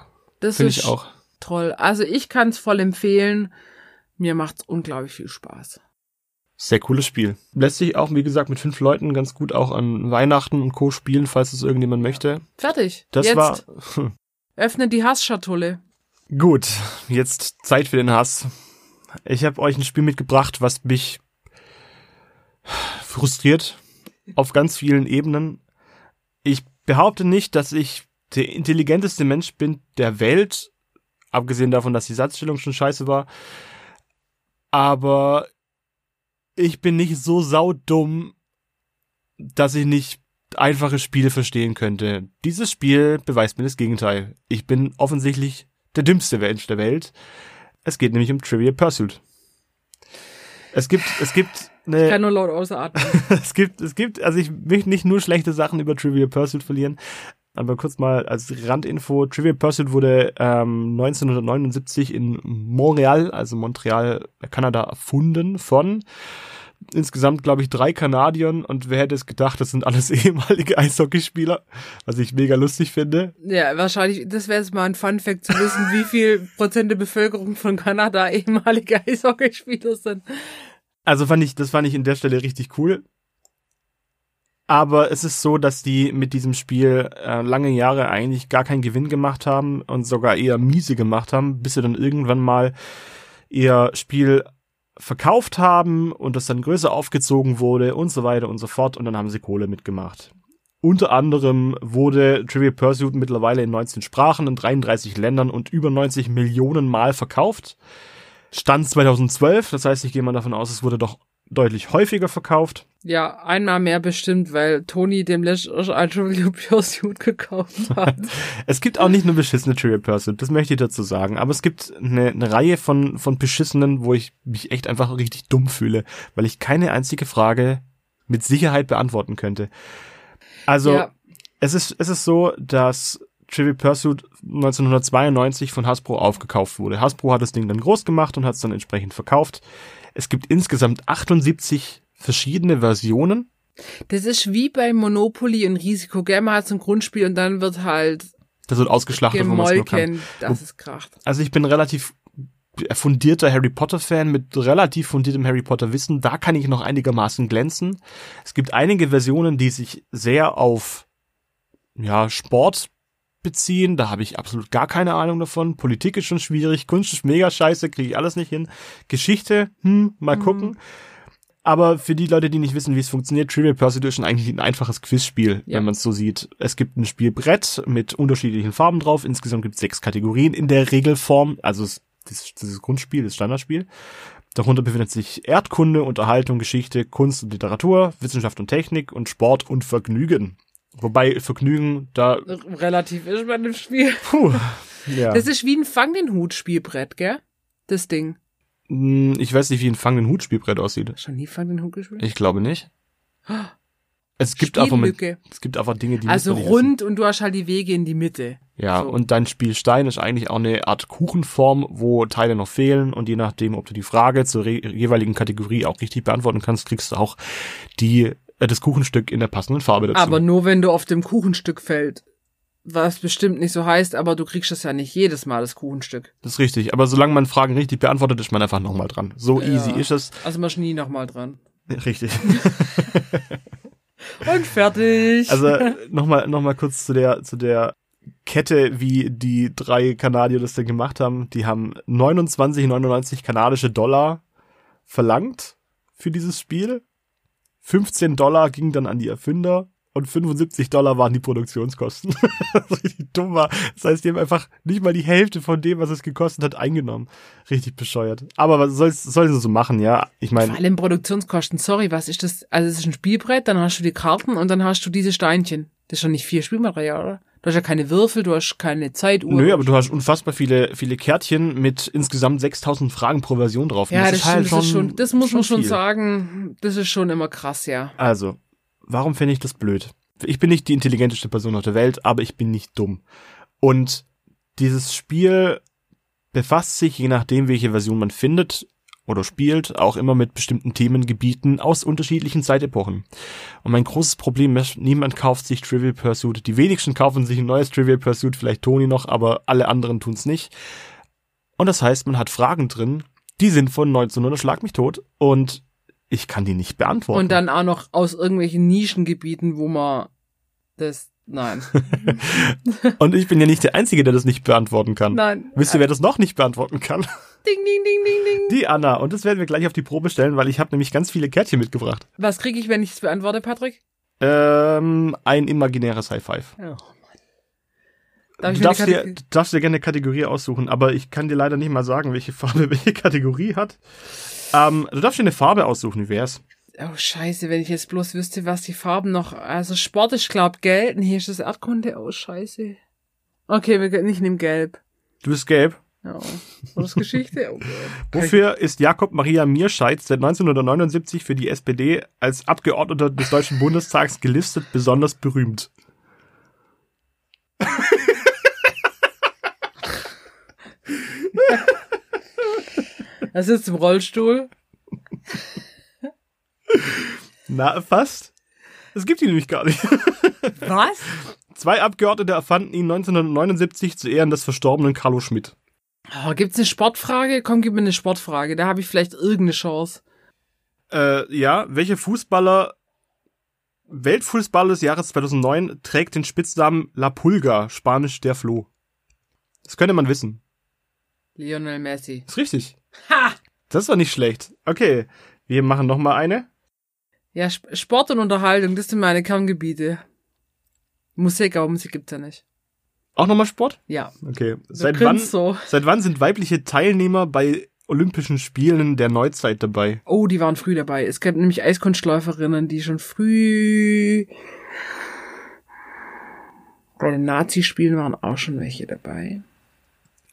Das ist ich auch. toll. Also ich kann es voll empfehlen. Mir macht's unglaublich viel Spaß. Sehr cooles Spiel. Lässt sich auch, wie gesagt, mit fünf Leuten ganz gut auch an Weihnachten und Co. spielen, falls es irgendjemand möchte. Fertig. Das jetzt war. [LAUGHS] öffne die Hassschatulle. Gut, jetzt Zeit für den Hass. Ich habe euch ein Spiel mitgebracht, was mich frustriert auf ganz vielen Ebenen. Ich behaupte nicht, dass ich der intelligenteste Mensch bin der Welt, abgesehen davon, dass die Satzstellung schon scheiße war. Aber ich bin nicht so saudumm, dass ich nicht einfache Spiele verstehen könnte. Dieses Spiel beweist mir das Gegenteil. Ich bin offensichtlich der dümmste Mensch der Welt. Es geht nämlich um Trivial Pursuit. Es gibt, es gibt eine, Ich kann nur laut ausatmen. [LAUGHS] es gibt, es gibt, also ich möchte nicht nur schlechte Sachen über Trivial Pursuit verlieren, aber kurz mal als Randinfo, Trivial Pursuit wurde ähm, 1979 in Montreal, also Montreal, Kanada, erfunden von insgesamt, glaube ich, drei Kanadiern und wer hätte es gedacht, das sind alles [LAUGHS] ehemalige Eishockeyspieler, was ich mega lustig finde. Ja, wahrscheinlich, das wäre jetzt mal ein Fun Fact zu wissen, wie viel Prozent der Bevölkerung von Kanada ehemalige Eishockeyspieler sind. Also fand ich, das fand ich in der Stelle richtig cool. Aber es ist so, dass die mit diesem Spiel äh, lange Jahre eigentlich gar keinen Gewinn gemacht haben und sogar eher miese gemacht haben, bis sie dann irgendwann mal ihr Spiel verkauft haben und das dann größer aufgezogen wurde und so weiter und so fort und dann haben sie Kohle mitgemacht. Unter anderem wurde Trivial Pursuit mittlerweile in 19 Sprachen, in 33 Ländern und über 90 Millionen Mal verkauft. Stand 2012, das heißt, ich gehe mal davon aus, es wurde doch deutlich häufiger verkauft. Ja, einmal mehr bestimmt, weil Toni dem letzten ein Trivial Pursuit [LAUGHS] gekauft hat. [LAUGHS] Es gibt auch nicht nur beschissene Trivial Pursuit, das möchte ich dazu sagen, aber es gibt eine, eine Reihe von, von beschissenen, wo ich mich echt einfach richtig dumm fühle, weil ich keine einzige Frage mit Sicherheit beantworten könnte. Also, ja, es ist, es ist so, dass Trivial Pursuit 1992 von Hasbro aufgekauft wurde. Hasbro hat das Ding dann groß gemacht und hat es dann entsprechend verkauft. Es gibt insgesamt 78 verschiedene Versionen. das ist wie bei Monopoly und Risiko. Man hat so ein Grundspiel und dann wird halt Das wird ausgeschlachtet, wo man dass es kracht. Also ich bin relativ fundierter Harry Potter Fan mit relativ fundiertem Harry Potter Wissen. Da kann ich noch einigermaßen glänzen. Es gibt einige Versionen, die sich sehr auf ja, Sport beziehen. Da habe ich absolut gar keine Ahnung davon. Politik ist schon schwierig, Kunst ist mega scheiße, kriege ich alles nicht hin. Geschichte, hm, mal gucken. Aber für die Leute, die nicht wissen, wie es funktioniert, Trivial Pursuit ist schon eigentlich ein einfaches Quizspiel, Ja. wenn man es so sieht. Es gibt ein Spielbrett mit unterschiedlichen Farben drauf. Insgesamt gibt es sechs Kategorien in der Regelform. Also das, dieses Grundspiel, das Standardspiel. Darunter befindet sich Erdkunde, Unterhaltung, Geschichte, Kunst und Literatur, Wissenschaft und Technik und Sport und Vergnügen. Wobei Vergnügen da, Relativ ist bei dem Spiel. puh, ja. Das ist wie ein Fang den Hut Spielbrett, gell? Das Ding. Hm, Ich weiß nicht, wie ein Fang den Hut Spielbrett aussieht. Schon nie Fang den Hut gespielt? Ich glaube nicht. Es gibt einfach mit, es gibt einfach Dinge, die Also rund und du hast halt die Wege in die Mitte. Ja, So. und dein Spielstein ist eigentlich auch eine Art Kuchenform, wo Teile noch fehlen und je nachdem, ob du die Frage zur jeweiligen Kategorie auch richtig beantworten kannst, kriegst du auch die äh, das Kuchenstück in der passenden Farbe dazu. Aber nur wenn du auf dem Kuchenstück fällt. Was bestimmt nicht so heißt, aber du kriegst das ja nicht jedes Mal, das Kuchenstück. das ist richtig. Aber solange man Fragen richtig beantwortet, ist man einfach nochmal dran. So Ja. easy ist es. Also man ist nie nochmal dran. Richtig. [LAUGHS] Und fertig. Also nochmal noch mal kurz zu der, zu der Kette, wie die drei Kanadier das denn gemacht haben. Die haben 29,99 kanadische Dollar verlangt für dieses Spiel. 15 Dollar ging dann an die Erfinder und 75 Dollar waren die Produktionskosten. [LAUGHS] richtig dumm war. Das heißt, die haben einfach nicht mal die Hälfte von dem, was es gekostet hat, eingenommen. Richtig bescheuert. Aber was soll's, sollen sie so machen, ja? Ich Vor meine, allem Produktionskosten. Sorry, was ist das? Also es ist ein Spielbrett, dann hast du die Karten und dann hast du diese Steinchen. Das ist schon nicht viel Spielmaterial, oder? Du hast ja keine Würfel, du hast keine Zeituhr. Nö, aber du hast unfassbar viele, viele Kärtchen mit insgesamt 6000 Fragen pro Version drauf. Ja, das, ist halt stimmt, das, ist schon, das muss man schon viel. sagen. Das ist schon immer krass, ja. Also, warum finde ich das blöd? Ich bin nicht die intelligenteste Person auf der Welt, aber ich bin nicht dumm. Und dieses Spiel befasst sich, je nachdem, welche Version man findet oder spielt, auch immer mit bestimmten Themengebieten aus unterschiedlichen Zeitepochen. Und mein großes Problem ist, niemand kauft sich Trivial Pursuit. Die wenigsten kaufen sich ein neues Trivial Pursuit, vielleicht Toni noch, aber alle anderen tun's nicht. Und das heißt, man hat Fragen drin, die sind von 1900 Schlag mich tot und ich kann die nicht beantworten. Und dann auch noch aus irgendwelchen Nischengebieten, wo man das. Nein. [LAUGHS] Und ich bin ja nicht der Einzige, der das nicht beantworten kann. Nein. Wisst ihr, wer das noch nicht beantworten kann? Ding, ding, ding, ding, ding. Die Anna. Und das werden wir gleich auf die Probe stellen, weil ich habe nämlich ganz viele Kärtchen mitgebracht. Was kriege ich, wenn ich es beantworte, Patrick? Ähm, ein imaginäres High Five. Ja. Darf Du darfst, dir, darfst dir gerne eine Kategorie aussuchen, aber ich kann dir leider nicht mal sagen, welche Farbe [LAUGHS] welche Kategorie hat. Ähm, du darfst dir eine Farbe aussuchen, wie wär's? Oh, scheiße, wenn ich jetzt bloß wüsste, was die Farben noch. Also Sport ist, glaub, gelb. Hier ist das Erdkunde. Oh, scheiße. Okay, wir, ich nehme gelb. Du bist gelb. Ja. War das Geschichte? Oh Gott. [LAUGHS] Wofür ist Jakob Maria Mierscheid seit 1979 für die SPD als Abgeordneter des Deutschen Bundestags gelistet besonders berühmt? [LAUGHS] Er sitzt im Rollstuhl. Na, fast. Es gibt ihn nämlich gar nicht. [LAUGHS] Was? Zwei Abgeordnete erfanden ihn 1979 zu Ehren des verstorbenen Carlo Schmidt. Oh, gibt's eine Sportfrage? Komm, gib mir eine Sportfrage. Da habe ich vielleicht irgendeine Chance. Äh, ja, welcher Fußballer, Weltfußballer des Jahres 2009, trägt den Spitznamen La Pulga, spanisch der Floh? Das könnte man wissen. Lionel Messi. Ist richtig. Ha! Das ist doch nicht schlecht. Okay, wir machen noch mal eine. Ja, Sp- Sport und Unterhaltung, das sind meine Kerngebiete. Musik, aber Musik gibt's ja nicht. Auch noch mal Sport? Ja. Okay. Seit wann, so. seit wann sind weibliche Teilnehmer bei Olympischen Spielen der Neuzeit dabei? Oh, die waren früh dabei. Es gab nämlich Eiskunstläuferinnen, die schon früh bei den Nazi-Spielen waren auch schon welche dabei.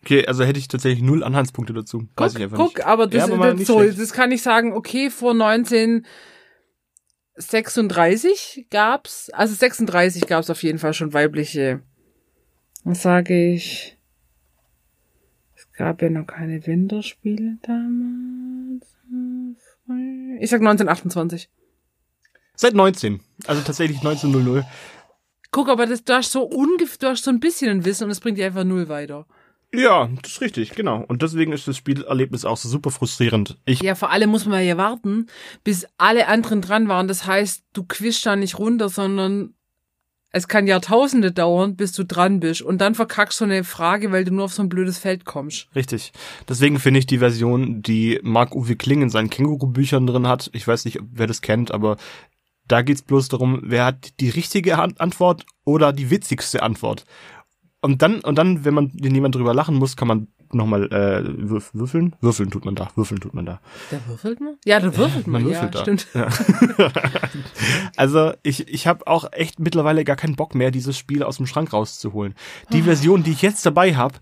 Okay, also hätte ich tatsächlich null Anhaltspunkte dazu. Weiß Guck, ich einfach guck, nicht. aber das, Ja, aber das, so, schlecht. das kann ich sagen, okay, vor 1936 gab's, also 36 gab's auf jeden Fall schon weibliche, was sage ich, es gab ja noch keine Winterspiele damals. Ich sag 1928. Seit 19. Also tatsächlich 1900. Guck, aber das, du hast so ungefähr, du hast so ein bisschen ein Wissen und es bringt dir einfach null weiter. Ja, das ist richtig, genau. Und deswegen ist das Spielerlebnis auch so super frustrierend. Ich, Ja, vor allem muss man ja warten, bis alle anderen dran waren. Das heißt, du quischst da nicht runter, sondern es kann Jahrtausende dauern, bis du dran bist. Und dann verkackst du eine Frage, weil du nur auf so ein blödes Feld kommst. richtig. Deswegen finde ich die Version, die Marc-Uwe Kling in seinen Känguru-Büchern drin hat, ich weiß nicht, wer das kennt, aber da geht's bloß darum, wer hat die richtige An- Antwort oder die witzigste Antwort. Und dann, und dann, wenn man wenn jemand drüber lachen muss, kann man nochmal äh, würf, würfeln? Würfeln tut man da, würfeln tut man da. Da würfelt man? Ja, da würfelt man. Man ja, würfelt da. stimmt. Ja. [LAUGHS] also ich, ich habe auch echt mittlerweile gar keinen Bock mehr, dieses Spiel aus dem Schrank rauszuholen. Die Version, die ich jetzt dabei habe,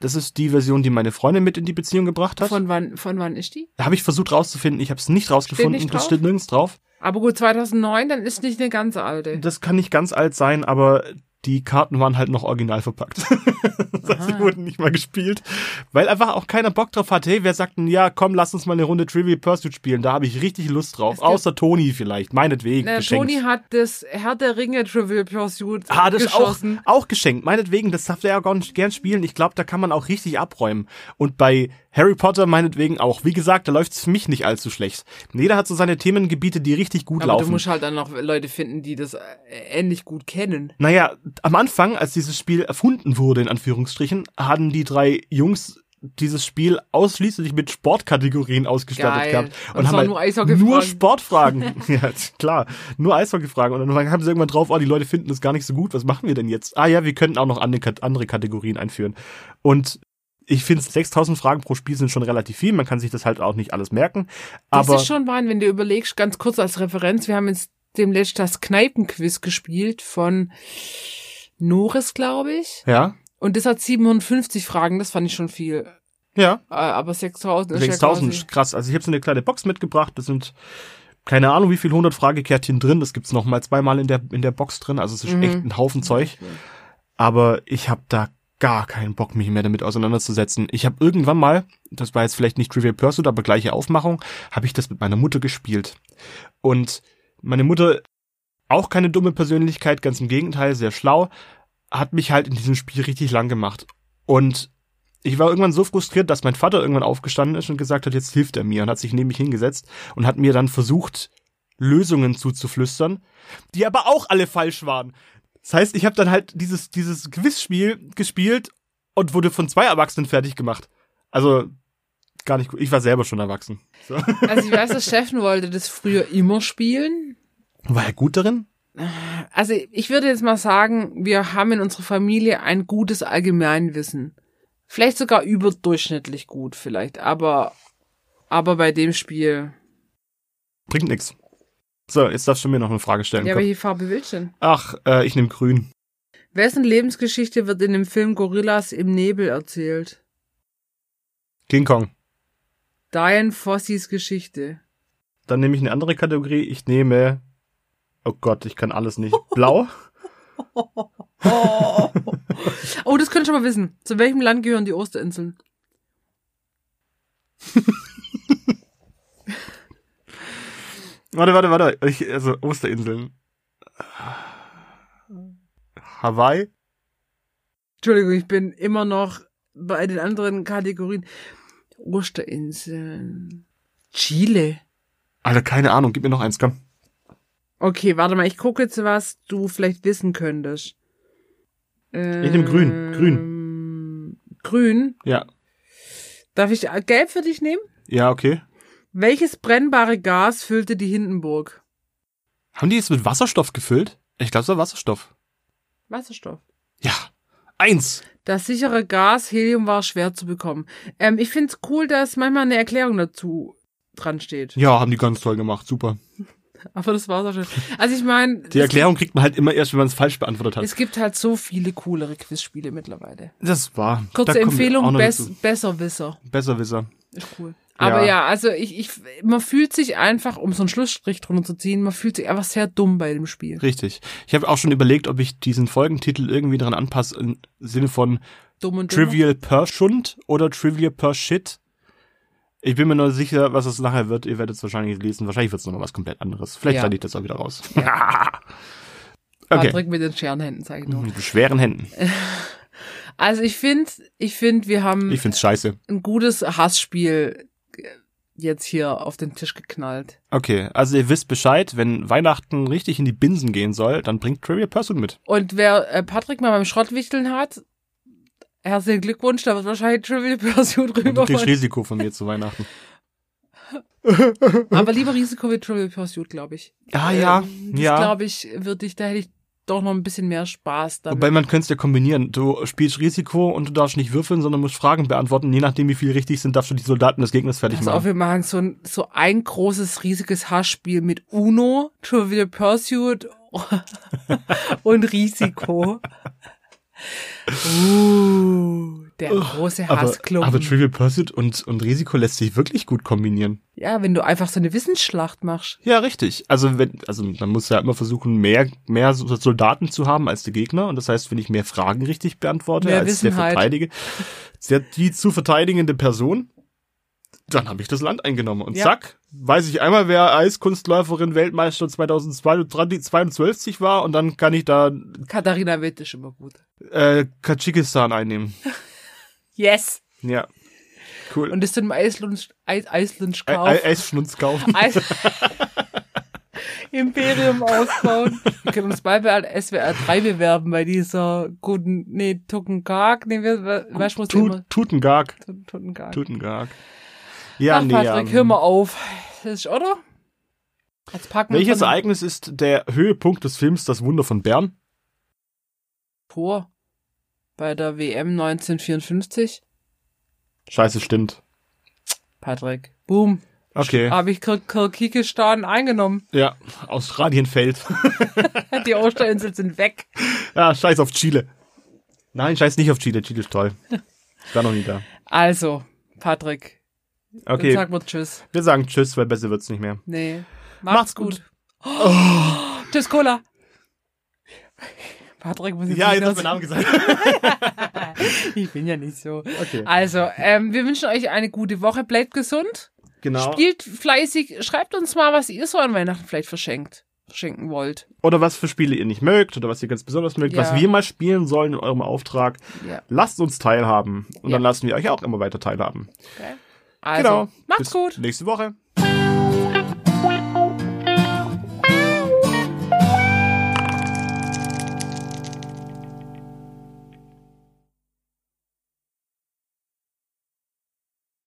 das ist die Version, die meine Freundin mit in die Beziehung gebracht hat. Von wann, von wann ist die? Da habe ich versucht rauszufinden, ich habe es nicht rausgefunden, nicht das steht nirgends drauf. Aber gut, 2009, dann ist nicht eine ganz alte. Das kann nicht ganz alt sein, aber die Karten waren halt noch original verpackt. [LAUGHS] das heißt, sie wurden nicht mal gespielt, weil einfach auch keiner Bock drauf hat. Hey, wer sagt denn, ja, komm, lass uns mal eine Runde Trivial Pursuit spielen, da habe ich richtig Lust drauf. Es Außer Toni vielleicht, meinetwegen, Na, geschenkt. Toni hat das Herr der Ringe Trivial Pursuit Ah, das ist auch, geschossen. auch geschenkt. Meinetwegen, das darf der ja gar nicht gern spielen. Ich glaube, da kann man auch richtig abräumen. Und bei Harry Potter meinetwegen auch. Wie gesagt, da läuft's für mich nicht allzu schlecht. Jeder hat so seine Themengebiete, die richtig gut Aber laufen. du musst halt dann noch Leute finden, die das äh, ähnlich gut kennen. Naja, am Anfang, als dieses Spiel erfunden wurde, in Anführungsstrichen, hatten die drei Jungs dieses Spiel ausschließlich mit Sportkategorien ausgestattet Geil. gehabt. Und es waren nur Eishockeyfragen. nur Sportfragen. [LAUGHS] ja, klar. Nur Eishockeyfragen. Und dann haben sie irgendwann drauf, oh, die Leute finden das gar nicht so gut. Was machen wir denn jetzt? Ah ja, wir könnten auch noch andere, Kat- andere Kategorien einführen. Und ich finde, 6000 Fragen pro Spiel sind schon relativ viel. Man kann sich das halt auch nicht alles merken. Das Aber ist schon Wein, wenn du überlegst, ganz kurz als Referenz, wir haben jetzt demnächst das Kneipenquiz gespielt von Norris, glaube ich. ja, Und das hat 750 Fragen, das fand ich schon viel. ja. Äh, Aber 6000 ist 6000, ja krass. Also ich habe so eine kleine Box mitgebracht. Das sind keine Ahnung, wie viel 100 Fragekärtchen drin. Das gibt's noch mal zweimal in der in der Box drin. Also es ist Mhm. echt ein Haufen Zeug. Aber ich habe da gar keinen Bock, mich mehr damit auseinanderzusetzen. Ich habe irgendwann mal, das war jetzt vielleicht nicht Trivial Pursuit, aber gleiche Aufmachung, habe ich das mit meiner Mutter gespielt. Und meine Mutter, auch keine dumme Persönlichkeit, ganz im Gegenteil, sehr schlau, hat mich halt in diesem Spiel richtig lang gemacht. Und ich war irgendwann so frustriert, dass mein Vater irgendwann aufgestanden ist und gesagt hat, jetzt hilft er mir und hat sich neben mich hingesetzt und hat mir dann versucht, Lösungen zuzuflüstern, die aber auch alle falsch waren. Das heißt, ich habe dann halt dieses, dieses Quizspiel gespielt und wurde von zwei Erwachsenen fertig gemacht. Also gar nicht gut. Ich war selber schon erwachsen. So. [LAUGHS] Also ich weiß, dass Steffen wollte das früher immer spielen. War er gut darin? Also ich würde jetzt mal sagen, wir haben in unserer Familie ein gutes Allgemeinwissen. Vielleicht sogar überdurchschnittlich gut, vielleicht. Aber, aber bei dem Spiel. Bringt nix. So, jetzt darfst du mir noch eine Frage stellen. Ja, Komm. welche Farbe willst du denn? Ach, äh, ich nehme grün. Wessen Lebensgeschichte wird in dem Film Gorillas im Nebel erzählt? King Kong. Diane Fossys Geschichte. Dann nehme ich eine andere Kategorie. Ich nehme, oh Gott, ich kann alles nicht. Blau? Oh. [LAUGHS] oh, das könnte ich schon mal wissen. Zu welchem Land gehören die Osterinseln? warte, warte, warte. Ich, also Osterinseln. Hawaii? Entschuldigung, ich bin immer noch bei den anderen Kategorien. Osterinseln. Chile. Alter, keine Ahnung. Gib mir noch eins, komm. Okay, warte mal, ich gucke jetzt, was du vielleicht wissen könntest. Ähm, Ich nehm grün, grün. Grün? Ja. Darf ich gelb für dich nehmen? Ja, okay. Welches brennbare Gas füllte die Hindenburg? Haben die jetzt mit Wasserstoff gefüllt? Ich glaube, es war Wasserstoff. Wasserstoff. Ja. Eins. Das sichere Gas Helium war schwer zu bekommen. Ähm, ich find's cool, dass manchmal eine Erklärung dazu dran steht. Ja, haben die ganz toll gemacht. Super. [LAUGHS] Aber das war's auch schon. Also ich meine, Die Erklärung kriegt man halt immer erst, wenn man es falsch beantwortet hat. es gibt halt so viele coolere Quizspiele mittlerweile. Das war. Kurze da Empfehlung, Bess dazu. Besserwisser. Besserwisser. Ist cool. Aber Ja. ja, also ich, ich, man fühlt sich einfach, um so einen Schlussstrich drunter zu ziehen, man fühlt sich einfach sehr dumm bei dem Spiel. Richtig. Ich habe auch schon überlegt, ob ich diesen Folgentitel irgendwie dran anpasse im Sinne von. Trivial per Schund oder Trivial per Shit. Ich bin mir nur sicher, was es nachher wird. Ihr werdet es wahrscheinlich lesen. Wahrscheinlich wird es nochmal was komplett anderes. Vielleicht Ja. ich das auch wieder raus. [LAUGHS] okay. Patrick mit den Scherenhänden, sag ich nur. Mit schweren Händen. [LAUGHS] Also ich finde, ich finde, wir haben Ich find's scheiße. ein gutes Hassspiel jetzt hier auf den Tisch geknallt. Okay, also ihr wisst Bescheid, wenn Weihnachten richtig in die Binsen gehen soll, dann bringt Trivial Pursuit mit. Und wer äh, Patrick mal beim Schrottwichteln hat, herzlichen Glückwunsch, da wird wahrscheinlich Trivial Pursuit Und du kriegst Risiko von mir zu Weihnachten. [LAUGHS] Aber lieber Risiko wie Trivial Pursuit, glaube ich. Ah ja, Ähm, das ja. glaube ich, würde ich, da hätte ich doch noch ein bisschen mehr Spaß damit. Wobei man könnte es ja kombinieren. Du spielst Risiko und du darfst nicht würfeln, sondern musst Fragen beantworten. Je nachdem, wie viel richtig sind, darfst du die Soldaten des Gegners fertig Pass auf, machen. wir machen so ein, so ein großes, riesiges Hassspiel mit Uno, Trivial Pursuit [LAUGHS] und Risiko. [LAUGHS] Uh, der große Aber, Hassklumpen. aber Trivial Pursuit und, und Risiko lässt sich wirklich gut kombinieren. ja, wenn du einfach so eine Wissensschlacht machst. Ja, richtig. Also wenn, also man muss ja immer versuchen, mehr, mehr so- Soldaten zu haben als der Gegner. Und das heißt, wenn ich mehr Fragen richtig beantworte Mehr als der Wissenheit. Verteidige, der, die zu verteidigende Person, dann habe ich das Land eingenommen. Und Ja. zack, weiß ich einmal, wer Eiskunstläuferin Weltmeister 2022 war und dann kann ich da Katharina Witt ist immer gut. äh, Tadschikistan einnehmen. [LAUGHS] Yes. Ja. Cool. Und das im Eisland, Eis, Eisland Ei- kauf. Ei- Eisschnunz kaufen. [LAUGHS] Eis Imperium ausbauen. Wir können uns bald bei SWR 3 bewerben bei dieser guten, nee, Tuckengag, nee, du, was Tut, immer? Tutengag. Tuckengag. Tutengag. Ja, Ach, nee. Patrick, ähm, hör mal auf. Das ist, oder? Jetzt packen wir Welches Ereignis ist der Höhepunkt des Films Das Wunder von Bern? Tor bei der WM 1954. Scheiße, stimmt. Patrick. Boom. Okay. Habe ich Kir Kirgisistan eingenommen. Ja, Australien fällt. [LAUGHS] Die Osterinseln sind weg. ja, scheiß auf Chile. Nein, scheiß nicht auf Chile. Chile ist toll. Ich war noch nie da. Also, Patrick. Dann Okay, sag mal Tschüss. wir sagen Tschüss, weil besser wird's nicht mehr. Nee. Macht's Macht's, gut. gut. Oh, tschüss, Cola. Patrick muss jetzt Ja, jetzt hast du Namen gesagt. [LAUGHS] Ich bin ja nicht so. Okay. Also, ähm, wir wünschen euch eine gute Woche. Bleibt gesund. Genau. Spielt fleißig. Schreibt uns mal, was ihr so an Weihnachten vielleicht verschenkt, verschenken wollt. Oder was für Spiele ihr nicht mögt oder was ihr ganz besonders mögt, Ja. was wir mal spielen sollen in eurem Auftrag. Ja. Lasst uns teilhaben. Und Ja. dann lassen wir euch auch immer weiter teilhaben. Okay. Also, genau. macht's Bis gut. Nächste Woche.